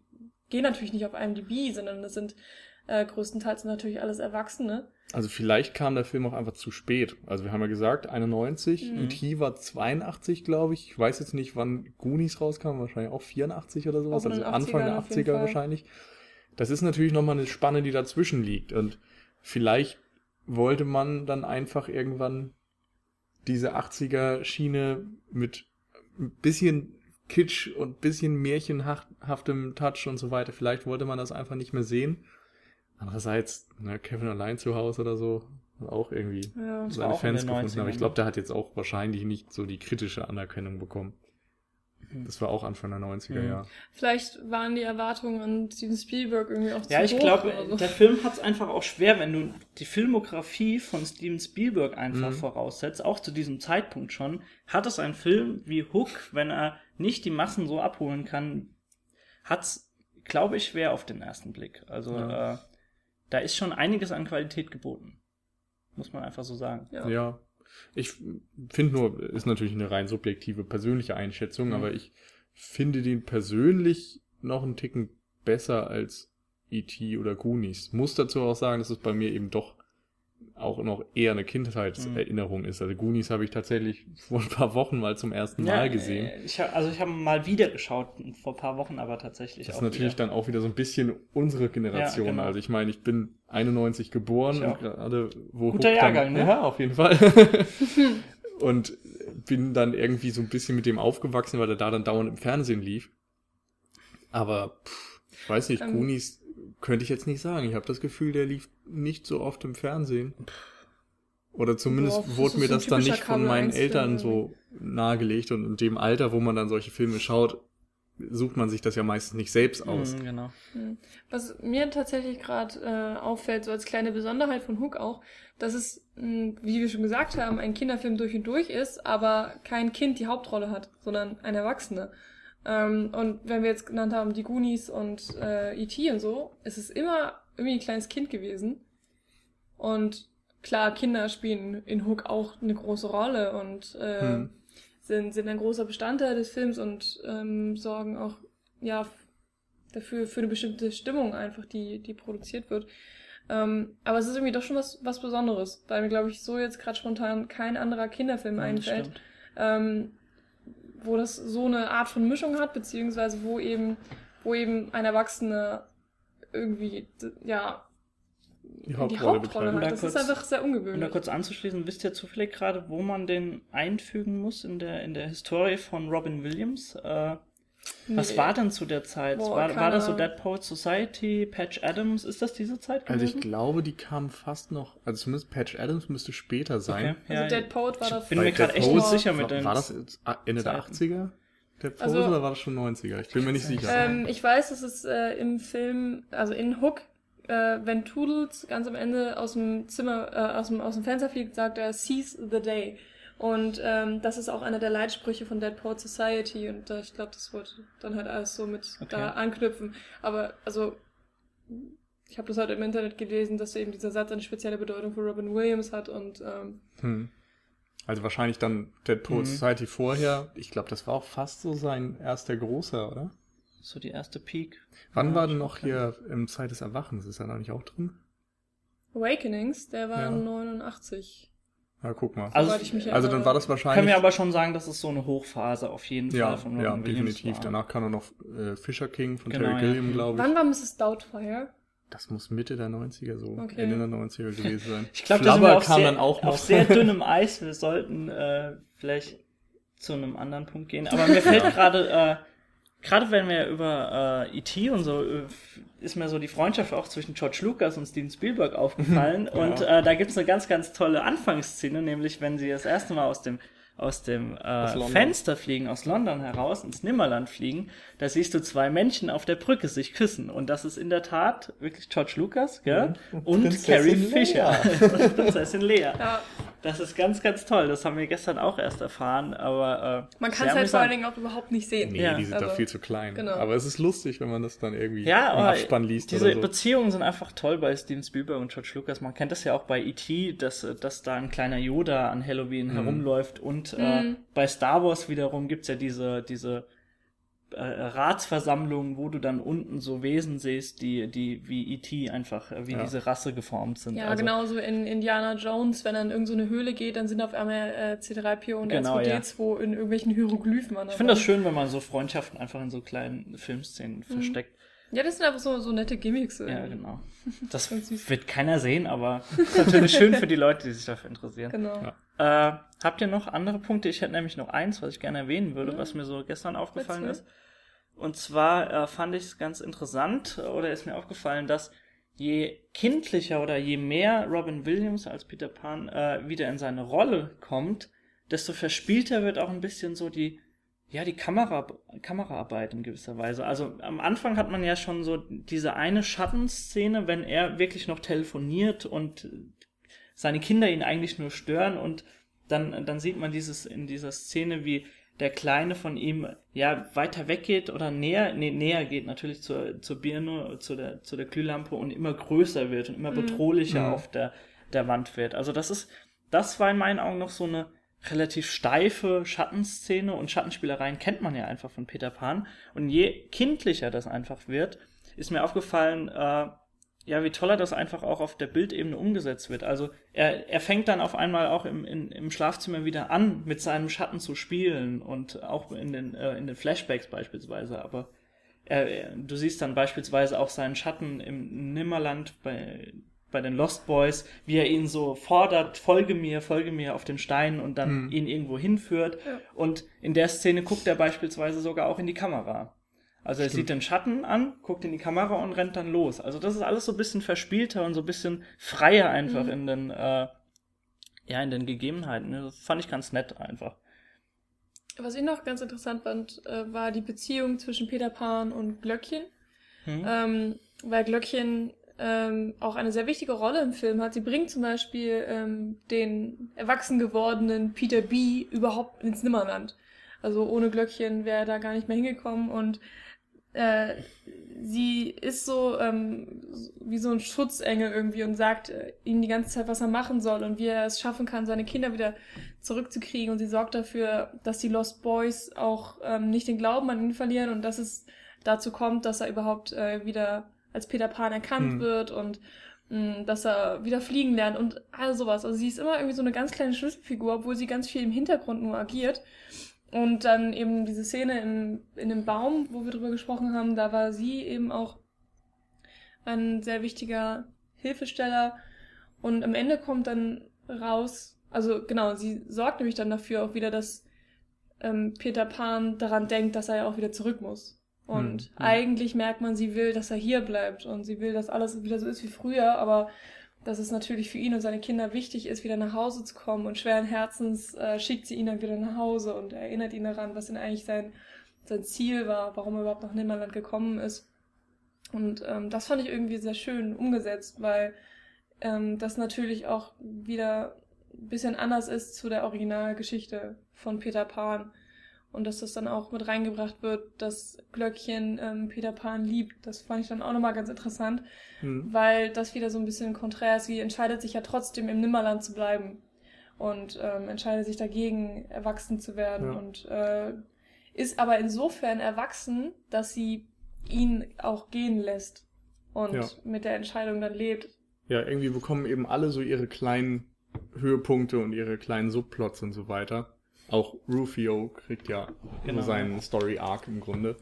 gehen natürlich nicht auf IMDb, sondern das sind äh, größtenteils natürlich alles Erwachsene. Also vielleicht kam der Film auch einfach zu spät. Also wir haben ja gesagt, 91, Mhm. E.T. war 82, glaube ich. Ich weiß jetzt nicht, wann Goonies rauskam, wahrscheinlich auch 84 oder sowas, Auch also Anfang 80ern der auf jeden 80er Fall. Das ist natürlich nochmal eine Spanne, die dazwischen liegt. Und vielleicht wollte man dann einfach irgendwann diese 80er-Schiene mit ein bisschen Kitsch und bisschen märchenhaftem Touch und so weiter. Vielleicht wollte man das einfach nicht mehr sehen. Andererseits, ne, Kevin allein zu Hause oder so, hat auch irgendwie Ja. Seine auch Fans den gefunden. 90ern, Aber ich glaube, der hat jetzt auch wahrscheinlich nicht so die kritische Anerkennung bekommen. Mhm. Das war auch Anfang der 90er, Mhm. ja. Vielleicht waren die Erwartungen an Steven Spielberg irgendwie auch zu Ja, ich hoch glaube, oder so. der Film hat es einfach auch schwer, wenn du die Filmografie von Steven Spielberg einfach Mhm. voraussetzt, auch zu diesem Zeitpunkt schon, hat es ein Film wie Hook, wenn er nicht die Massen so abholen kann, hat's, glaube ich, schwer auf den ersten Blick. Also Ja. äh, da ist schon einiges an Qualität geboten. Muss man einfach so sagen. Ja. Ja. Ich finde nur, ist natürlich eine rein subjektive persönliche Einschätzung, Mhm. aber ich finde den persönlich noch einen Ticken besser als E.T. oder Goonies. Muss dazu auch sagen, dass es bei mir eben doch auch noch eher eine Kindheitserinnerung ist. Also Goonies habe ich tatsächlich vor ein paar Wochen mal zum ersten Mal gesehen. äh, Ich hab, also ich habe mal wieder geschaut, vor ein paar Wochen, aber tatsächlich Das ist natürlich wieder. dann auch wieder so ein bisschen unsere Generation. Ja, genau. Also ich meine, ich bin 91 geboren und gerade wo Guter Hook dann, Jahrgang, ne? Ja, auf jeden Fall. und bin dann irgendwie so ein bisschen mit dem aufgewachsen, weil er da dann dauernd im Fernsehen lief. Aber pff, ich weiß nicht, Ähm. Goonies könnte ich jetzt nicht sagen. Ich habe das Gefühl, der lief nicht so oft im Fernsehen. Oder zumindest das wurde mir das dann nicht von meinen Kabel-1-Film Eltern so nahegelegt und in dem Alter, wo man dann solche Filme schaut, sucht man sich das ja meistens nicht selbst aus. Mhm, genau. Hm. Was mir tatsächlich gerade äh, auffällt, so als kleine Besonderheit von Hook auch, dass es, mh, wie wir schon gesagt haben, ein Kinderfilm durch und durch ist, aber kein Kind die Hauptrolle hat, sondern ein Erwachsener. Ähm, und wenn wir jetzt genannt haben, die Goonies und äh, E.T. und so, es ist immer irgendwie ein kleines Kind gewesen. Und klar, Kinder spielen in Hook auch eine große Rolle und äh, Hm. sind, sind ein großer Bestandteil des Films und ähm, sorgen auch ja dafür für eine bestimmte Stimmung einfach, die, die produziert wird. Ähm, aber es ist irgendwie doch schon was, was Besonderes, weil mir, glaube ich, so jetzt gerade spontan kein anderer Kinderfilm Ja, einfällt, stimmt. ähm, wo das so eine Art von Mischung hat, beziehungsweise wo eben, wo eben ein Erwachsener irgendwie, d- ja, die die Hauptrolle Hauptrolle bekleidet. hat. Da Das ist kurz- einfach sehr Um da ungewöhnlich. kurz anzuschließen, wisst ihr zufällig gerade, wo man den einfügen muss in der, in der Historie von Robin Williams? Äh, was Nee. war denn zu der Zeit? Boah, war, war das so Dead Poets Society, Patch Adams? Ist das diese Zeit Also gewesen? ich glaube, die kam fast noch, also zumindest Patch Adams müsste später sein. okay, Also Dead Poet war da bin Bei mir gerade echt Poet nicht sicher mit den war das Ende der Zeiten. 80er? Der Pose Also- oder war das schon 90er? Ich bin mir nicht sicher. Ähm, ich weiß, dass es äh, im Film, also in Hook, äh, wenn Toodles ganz am Ende aus dem Zimmer, äh, aus, dem, aus dem Fenster fliegt, sagt er, seize the day. Und ähm, das ist auch einer der Leitsprüche von Dead Poet Society und äh, ich glaube, das wollte dann halt alles so mit Okay. da anknüpfen. Aber also ich habe das halt im Internet gelesen, dass eben dieser Satz eine spezielle Bedeutung für Robin Williams hat und ähm, Hm. Also wahrscheinlich dann Dead Poets Mhm. Society vorher. Ich glaube, das war auch fast so sein erster großer, oder? so die erste Peak. Wann Ja, war denn noch hier im Zeit des Erwachens? Ist er noch nicht auch drin? Awakenings, der war Ja. 89. Ja, guck mal. Also, soweit ich mich Also dann war das wahrscheinlich. Können wir aber schon sagen, dass es so eine Hochphase auf jeden ja, Fall von Robin ja, Williams definitiv. war. Danach kam er noch äh, Fisher King von Genau, Terry ja. Gilliam, glaube ich. Wann war Mrs. Doubtfire? Das muss Mitte der 90er so, Okay. Ende der 90er gewesen sein. Ich glaube, da sind wir auf, kam sehr, dann auch noch. auf sehr dünnem Eis. Wir sollten äh, vielleicht zu einem anderen Punkt gehen. Aber mir fällt gerade, äh, gerade wenn wir über äh, E.T. und so, äh, ist mir so die Freundschaft auch zwischen George Lucas und Steven Spielberg aufgefallen. Und äh, da gibt's eine ganz, ganz tolle Anfangsszene, nämlich wenn sie das erste Mal aus dem aus dem äh, London. Fenster fliegen, aus London heraus, ins Nimmerland fliegen, da siehst du zwei Menschen auf der Brücke sich küssen. Und das ist in der Tat wirklich George Lucas, gell? Und Und, Prinzessin Carrie. Fisher. Und Prinzessin Lea. Ja, Das ist ganz, ganz toll. Das haben wir gestern auch erst erfahren, aber äh, man kann es halt vor allen. Dingen auch überhaupt nicht sehen. Nee, Ja, die sind aber- doch viel zu klein. genau. Aber es ist lustig, wenn man das dann irgendwie Ja, im Abspann liest diese oder so. Beziehungen sind einfach toll bei Steven Spielberg und George Lucas. Man kennt das ja auch bei E.T., dass, äh, dass da ein kleiner Yoda an Halloween Mhm. herumläuft. Und äh, Mhm. bei Star Wars wiederum gibt's ja diese, diese äh, Ratsversammlungen, wo du dann unten so Wesen siehst, die, die wie E.T. einfach, äh, wie Ja. diese Rasse geformt sind. Ja, also, genauso in Indiana Jones, wenn er in irgendeine Höhle geht, dann sind auf einmal äh, C3PO und Genau, R2D2 in irgendwelchen Hieroglyphen an Ich finde das schön, wenn man so Freundschaften einfach in so kleinen Filmszenen versteckt. Ja, das sind einfach so, so nette Gimmicks. Ja, irgendwie. genau. Das Ganz süß. wird keiner sehen, aber ist natürlich schön für die Leute, die sich dafür interessieren. Genau. Ja. Äh, habt ihr noch andere Punkte? Ich hätte nämlich noch eins, was ich gerne erwähnen würde, was mir so gestern aufgefallen Erzähl. ist. Und zwar äh, fand ich es ganz interessant oder ist mir aufgefallen, dass je kindlicher oder je mehr Robin Williams als Peter Pan äh, wieder in seine Rolle kommt, desto verspielter wird auch ein bisschen so die ja, die Kamera, Kameraarbeit in gewisser Weise. Also am Anfang hat man ja schon so diese eine Schattenszene, wenn er wirklich noch telefoniert und seine Kinder ihn eigentlich nur stören und dann, dann sieht man dieses in dieser Szene, wie der Kleine von ihm ja weiter weggeht oder näher, nee, näher geht natürlich zur, zur Birne, zu der, zu der Glühlampe und immer größer wird und immer bedrohlicher Mhm. auf der, der Wand wird. Also das ist, das war in meinen Augen noch so eine relativ steife Schattenszene und Schattenspielereien kennt man ja einfach von Peter Pan. Und je kindlicher das einfach wird, ist mir aufgefallen, äh, ja, wie toller das einfach auch auf der Bildebene umgesetzt wird. Also er, er fängt dann auf einmal auch im, in, im Schlafzimmer wieder an, mit seinem Schatten zu spielen und auch in den, äh, in den Flashbacks beispielsweise. Aber er, er, du siehst dann beispielsweise auch seinen Schatten im Nimmerland bei, bei den Lost Boys, wie er ihn so fordert, folge mir, folge mir auf den Stein und dann Mhm. ihn irgendwo hinführt. Ja. Und in der Szene guckt er beispielsweise sogar auch in die Kamera. Also er sieht den Schatten an, guckt in die Kamera und rennt dann los. Also das ist alles so ein bisschen verspielter und so ein bisschen freier einfach Mhm. in den, äh, ja, in den Gegebenheiten. Das fand ich ganz nett einfach. Was ich noch ganz interessant fand, äh, war die Beziehung zwischen Peter Pan und Glöckchen. Hm? Ähm, weil Glöckchen ähm, auch eine sehr wichtige Rolle im Film hat. Sie bringt zum Beispiel ähm, den erwachsen gewordenen Peter B. überhaupt ins Nimmerland. Also ohne Glöckchen wäre er da gar nicht mehr hingekommen und äh, sie ist so ähm, wie so ein Schutzengel irgendwie und sagt äh, ihm die ganze Zeit, was er machen soll und wie er es schaffen kann, seine Kinder wieder zurückzukriegen. Und sie sorgt dafür, dass die Lost Boys auch ähm, nicht den Glauben an ihn verlieren und dass es dazu kommt, dass er überhaupt äh, wieder als Peter Pan erkannt Hm. wird und mh, dass er wieder fliegen lernt und all sowas. Also sie ist immer irgendwie so eine ganz kleine Schlüsselfigur, obwohl sie ganz viel im Hintergrund nur agiert. Und dann eben diese Szene im, in dem Baum, wo wir drüber gesprochen haben, da war sie eben auch ein sehr wichtiger Hilfesteller. Und am Ende kommt dann raus, also genau, sie sorgt nämlich dann dafür auch wieder, dass ähm, Peter Pan daran denkt, dass er ja auch wieder zurück muss. Und Hm, hm. eigentlich merkt man, sie will, dass er hier bleibt und sie will, dass alles wieder so ist wie früher, aber dass es natürlich für ihn und seine Kinder wichtig ist, wieder nach Hause zu kommen und schweren Herzens äh, schickt sie ihn dann wieder nach Hause und erinnert ihn daran, was denn eigentlich sein, sein Ziel war, warum er überhaupt nach Nimmerland gekommen ist. Und ähm, das fand ich irgendwie sehr schön umgesetzt, weil ähm, das natürlich auch wieder ein bisschen anders ist zu der Originalgeschichte von Peter Pan. Und dass das dann auch mit reingebracht wird, dass Glöckchen ähm, Peter Pan liebt. Das fand ich dann auch nochmal ganz interessant, Hm. weil das wieder so ein bisschen konträr ist. Sie entscheidet sich ja trotzdem im Nimmerland zu bleiben und ähm, entscheidet sich dagegen, erwachsen zu werden Ja. und äh, ist aber insofern erwachsen, dass sie ihn auch gehen lässt und Ja. mit der Entscheidung dann lebt. Ja, irgendwie bekommen eben alle so ihre kleinen Höhepunkte und ihre kleinen Subplots und so weiter. Auch Rufio kriegt ja Genau. so seinen Story-Arc im Grunde.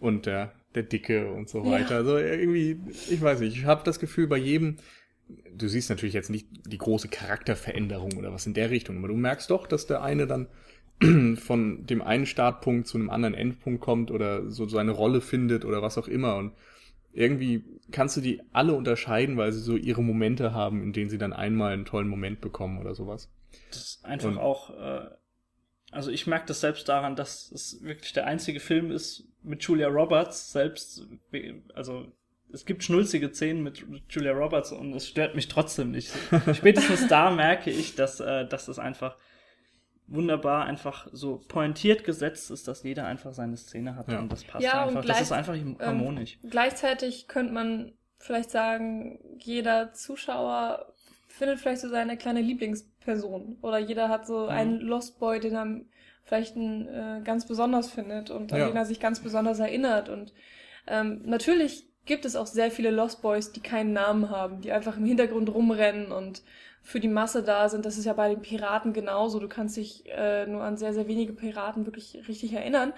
Und der, der Dicke und so Ja. weiter. Also irgendwie, ich weiß nicht, ich habe das Gefühl, bei jedem, du siehst natürlich jetzt nicht die große Charakterveränderung oder was in der Richtung, aber du merkst doch, dass der eine dann von dem einen Startpunkt zu einem anderen Endpunkt kommt oder so seine Rolle findet oder was auch immer. Und irgendwie kannst du die alle unterscheiden, weil sie so ihre Momente haben, in denen sie dann einmal einen tollen Moment bekommen oder sowas. Das ist einfach Und- auch, äh, also ich merke das selbst daran, dass es wirklich der einzige Film ist mit Julia Roberts, selbst, also es gibt schnulzige Szenen mit Julia Roberts und es stört mich trotzdem nicht. Spätestens da merke ich, dass, äh, dass das einfach wunderbar einfach so pointiert gesetzt ist, dass jeder einfach seine Szene hat Ja. und das passt Ja, und einfach. das ist einfach harmonisch. Gleichzeitig könnte man vielleicht sagen, jeder Zuschauer findet vielleicht so seine kleine Lieblingsperson. Oder jeder hat so Mhm. einen Lost Boy, den er vielleicht ein, äh, ganz besonders findet und an Ja. den er sich ganz besonders erinnert. Und ähm, natürlich gibt es auch sehr viele Lost Boys, die keinen Namen haben, die einfach im Hintergrund rumrennen und für die Masse da sind. Das ist ja bei den Piraten genauso. Du kannst dich äh, nur an sehr, sehr wenige Piraten wirklich richtig erinnern.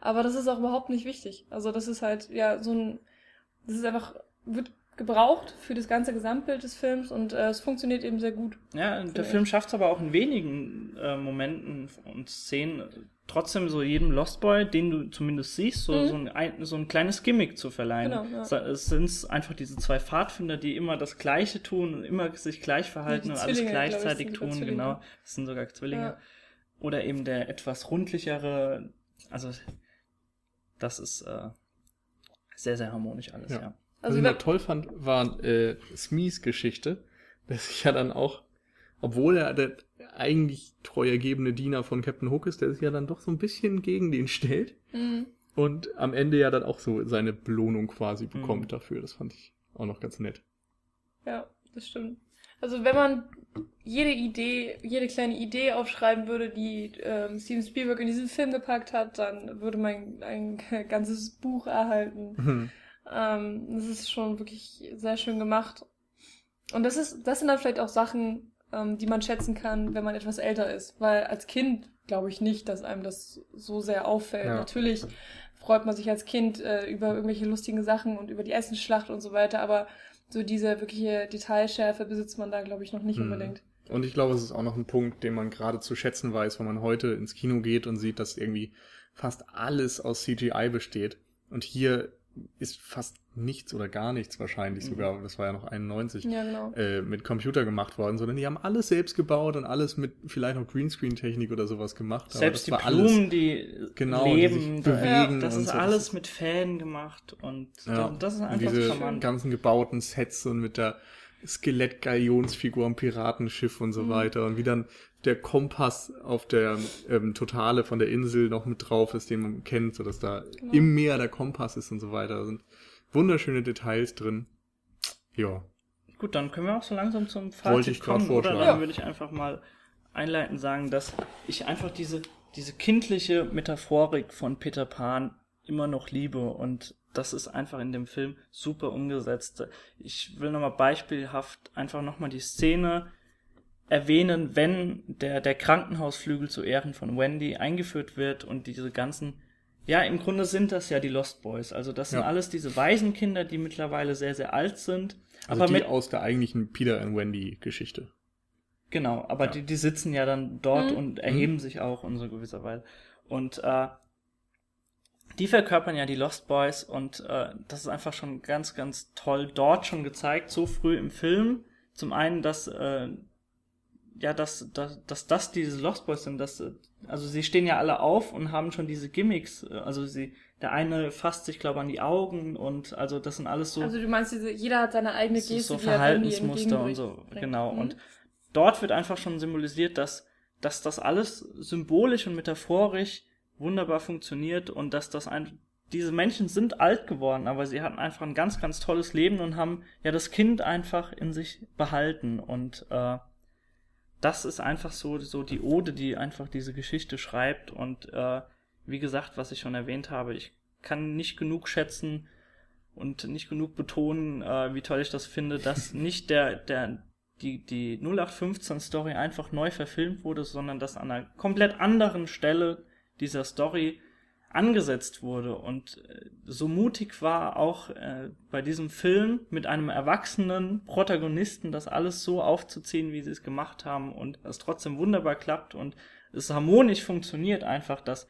Aber das ist auch überhaupt nicht wichtig. Also das ist halt, ja, so ein, das ist einfach, wird gebraucht für das ganze Gesamtbild des Films und äh, es funktioniert eben sehr gut. Ja, der ich. Film schafft es aber auch in wenigen äh, Momenten und Szenen trotzdem so jedem Lost Boy, den du zumindest siehst, so, Mhm. so, ein, so ein kleines Gimmick zu verleihen. Genau, ja. Es sind einfach diese zwei Pfadfinder, die immer das Gleiche tun und immer sich gleich verhalten und alles ich, gleichzeitig sogar tun, genau. Das sind sogar Zwillinge. Ja. Oder eben der etwas rundlichere, also das ist äh, sehr, sehr harmonisch alles, Ja. ja. Was Also ich wenn- noch toll fand, war äh, Smees Geschichte, dass sich ja dann auch, obwohl er der eigentlich treu ergebene Diener von Captain Hook ist, der sich ja dann doch so ein bisschen gegen den stellt Mhm. und am Ende ja dann auch so seine Belohnung quasi Mhm. bekommt dafür. Das fand ich auch noch ganz nett. Ja, das stimmt. Also wenn man jede Idee, jede kleine Idee aufschreiben würde, die ähm, Steven Spielberg in diesen Film gepackt hat, dann würde man ein ganzes Buch erhalten. Ähm, das ist schon wirklich sehr schön gemacht. Und das ist, das sind dann vielleicht auch Sachen, ähm, die man schätzen kann, wenn man etwas älter ist. Weil als Kind glaube ich nicht, dass einem das so sehr auffällt. Ja. Natürlich freut man sich als Kind äh, über irgendwelche lustigen Sachen und über die Essensschlacht und so weiter, aber so diese wirkliche Detailschärfe besitzt man da, glaube ich, noch nicht Mhm. unbedingt. Und ich glaube, es ist auch noch ein Punkt, den man gerade zu schätzen weiß, wenn man heute ins Kino geht und sieht, dass irgendwie fast alles aus CGI besteht. Und hier ist fast nichts oder gar nichts wahrscheinlich Mhm. sogar, das war ja noch 91, Ja, genau. äh, mit Computer gemacht worden, sondern die haben alles selbst gebaut und alles mit vielleicht noch Greenscreen-Technik oder sowas gemacht. Aber Selbst das die Blumen, die Genau, die leben, sich da- bewegen das und ist so. alles Das mit Fäden gemacht und Ja, das, das ist und einfach diese charmant. ganzen gebauten Sets und mit der Skelett-Galionsfigur am Piratenschiff und so Mhm. weiter und wie dann der Kompass auf der ähm, Totale von der Insel noch mit drauf ist, den man kennt, sodass da Genau. im Meer der Kompass ist und so weiter. Da sind wunderschöne Details drin. Ja, Gut, dann können wir auch so langsam zum Wollte Fazit ich grad kommen. Oder vorschlagen. dann Ja. würde ich einfach mal einleitend sagen, dass ich einfach diese, diese kindliche Metaphorik von Peter Pan immer noch liebe und das ist einfach in dem Film super umgesetzt. Ich will nochmal beispielhaft einfach nochmal die Szene erwähnen, wenn der, der Krankenhausflügel zu Ehren von Wendy eingeführt wird und diese ganzen Ja, im Grunde sind das ja die Lost Boys. Also das sind Ja. alles diese Waisenkinder, die mittlerweile sehr, sehr alt sind. Also aber die mit, aus der eigentlichen Peter and Wendy Geschichte. genau, aber Ja. die, die sitzen ja dann dort Mhm. und erheben sich auch in so gewisser Weise. Und äh, die verkörpern ja die Lost Boys und äh, das ist einfach schon ganz, ganz toll dort schon gezeigt, so früh im Film. Zum einen, dass äh, ja, dass, dass, dass das diese Lost Boys sind, dass, also sie stehen ja alle auf und haben schon diese Gimmicks, also sie, der eine fasst sich, glaube an die Augen und also das sind alles so, Also du meinst, diese, jeder hat seine eigene Geste, so er Verhaltensmuster und so, genau. Mhm. Und dort wird einfach schon symbolisiert, dass, dass das alles symbolisch und metaphorisch wunderbar funktioniert und dass das ein, diese Menschen sind alt geworden, aber sie hatten einfach ein ganz, ganz tolles Leben und haben ja das Kind einfach in sich behalten. Und äh, das ist einfach so, so die Ode, die einfach diese Geschichte schreibt. Und äh, wie gesagt, was ich schon erwähnt habe, ich kann nicht genug schätzen und nicht genug betonen, äh, wie toll ich das finde, dass nicht der, der, die, die 0815 Story einfach neu verfilmt wurde, sondern dass an einer komplett anderen Stelle dieser Story angesetzt wurde und äh, so mutig war auch äh, bei diesem Film mit einem erwachsenen Protagonisten das alles so aufzuziehen, wie sie es gemacht haben und es trotzdem wunderbar klappt und es harmonisch funktioniert einfach, dass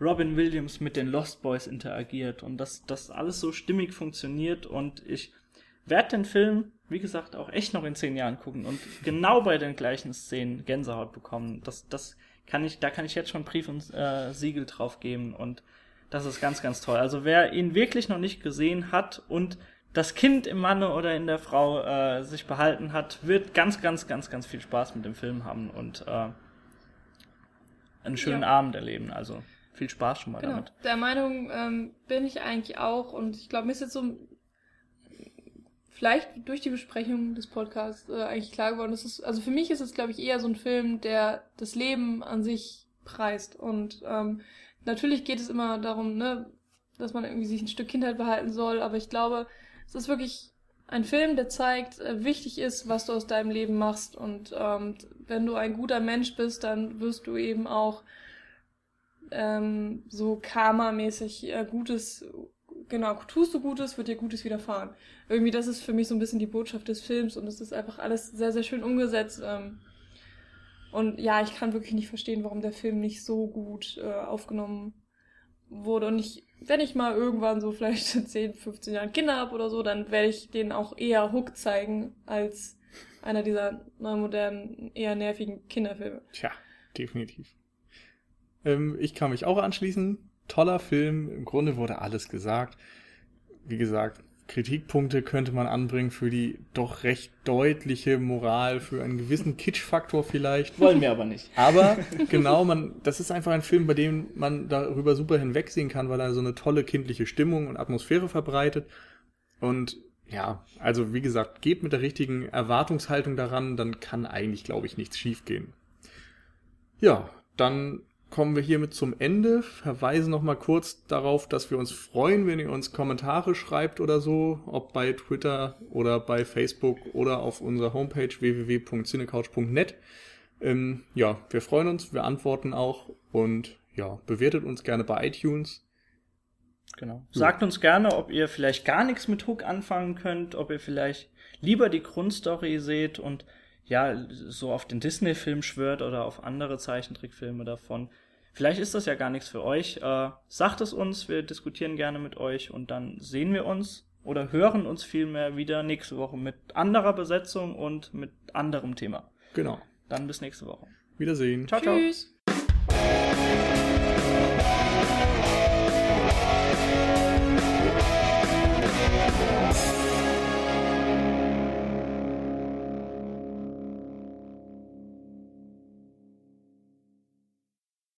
Robin Williams mit den Lost Boys interagiert und dass das alles so stimmig funktioniert und ich werde den Film, wie gesagt, auch echt noch in zehn Jahren gucken und genau bei den gleichen Szenen Gänsehaut bekommen. Das, das kann ich, da kann ich jetzt schon Brief und äh, Siegel drauf geben und das ist ganz, ganz toll. Also wer ihn wirklich noch nicht gesehen hat und das Kind im Manne oder in der Frau äh, sich behalten hat, wird ganz, ganz, ganz, ganz viel Spaß mit dem Film haben und äh, einen schönen Ja. Abend erleben. Also viel Spaß schon mal Genau. damit. Der Meinung ähm, bin ich eigentlich auch und ich glaube, mir ist jetzt so vielleicht durch die Besprechung des Podcasts äh, eigentlich klar geworden, dass es, also für mich ist es, glaube ich, eher so ein Film, der das Leben an sich preist. Und ähm, natürlich geht es immer darum, ne, dass man irgendwie sich ein Stück Kindheit behalten soll, aber ich glaube, es ist wirklich ein Film, der zeigt, äh, wichtig ist, was du aus deinem Leben machst. Und ähm, wenn du ein guter Mensch bist, dann wirst du eben auch ähm, so Karma-mäßig äh, Gutes, genau, tust du Gutes, wird dir Gutes widerfahren. Irgendwie, das ist für mich so ein bisschen die Botschaft des Films und es ist einfach alles sehr, sehr schön umgesetzt. Ähm, und ja, ich kann wirklich nicht verstehen, warum der Film nicht so gut äh, aufgenommen wurde. Und ich, wenn ich mal irgendwann so vielleicht in 10, 15 Jahren Kinder habe oder so, dann werde ich denen auch eher Hook zeigen als einer dieser neumodernen, eher nervigen Kinderfilme. Tja, definitiv. Ähm, ich kann mich auch anschließen. Toller Film. Im Grunde wurde alles gesagt. Wie gesagt, Kritikpunkte könnte man anbringen für die doch recht deutliche Moral, für einen gewissen Kitsch-Faktor vielleicht. Wollen wir aber nicht. Aber genau, man, das ist einfach ein Film, bei dem man darüber super hinwegsehen kann, weil er so eine tolle kindliche Stimmung und Atmosphäre verbreitet. Und ja, also wie gesagt, geht mit der richtigen Erwartungshaltung daran, dann kann eigentlich, glaube ich, nichts schiefgehen. Ja, dann kommen wir hiermit zum Ende. Verweise noch mal kurz darauf, dass wir uns freuen, wenn ihr uns Kommentare schreibt oder so, ob bei Twitter oder bei Facebook oder auf unserer Homepage www.cinecouch.net. Ähm, ja, wir freuen uns, wir antworten auch und ja, bewertet uns gerne bei iTunes. Genau. Sagt uns gerne, ob ihr vielleicht gar nichts mit Hook anfangen könnt, ob ihr vielleicht lieber die Grundstory seht und ja, so auf den Disney-Film schwört oder auf andere Zeichentrickfilme davon. Vielleicht ist das ja gar nichts für euch. Äh, sagt es uns, wir diskutieren gerne mit euch und dann sehen wir uns oder hören uns vielmehr wieder nächste Woche mit anderer Besetzung und mit anderem Thema. Genau. Dann bis nächste Woche. Wiedersehen. Ciao, ciao. Tschüss!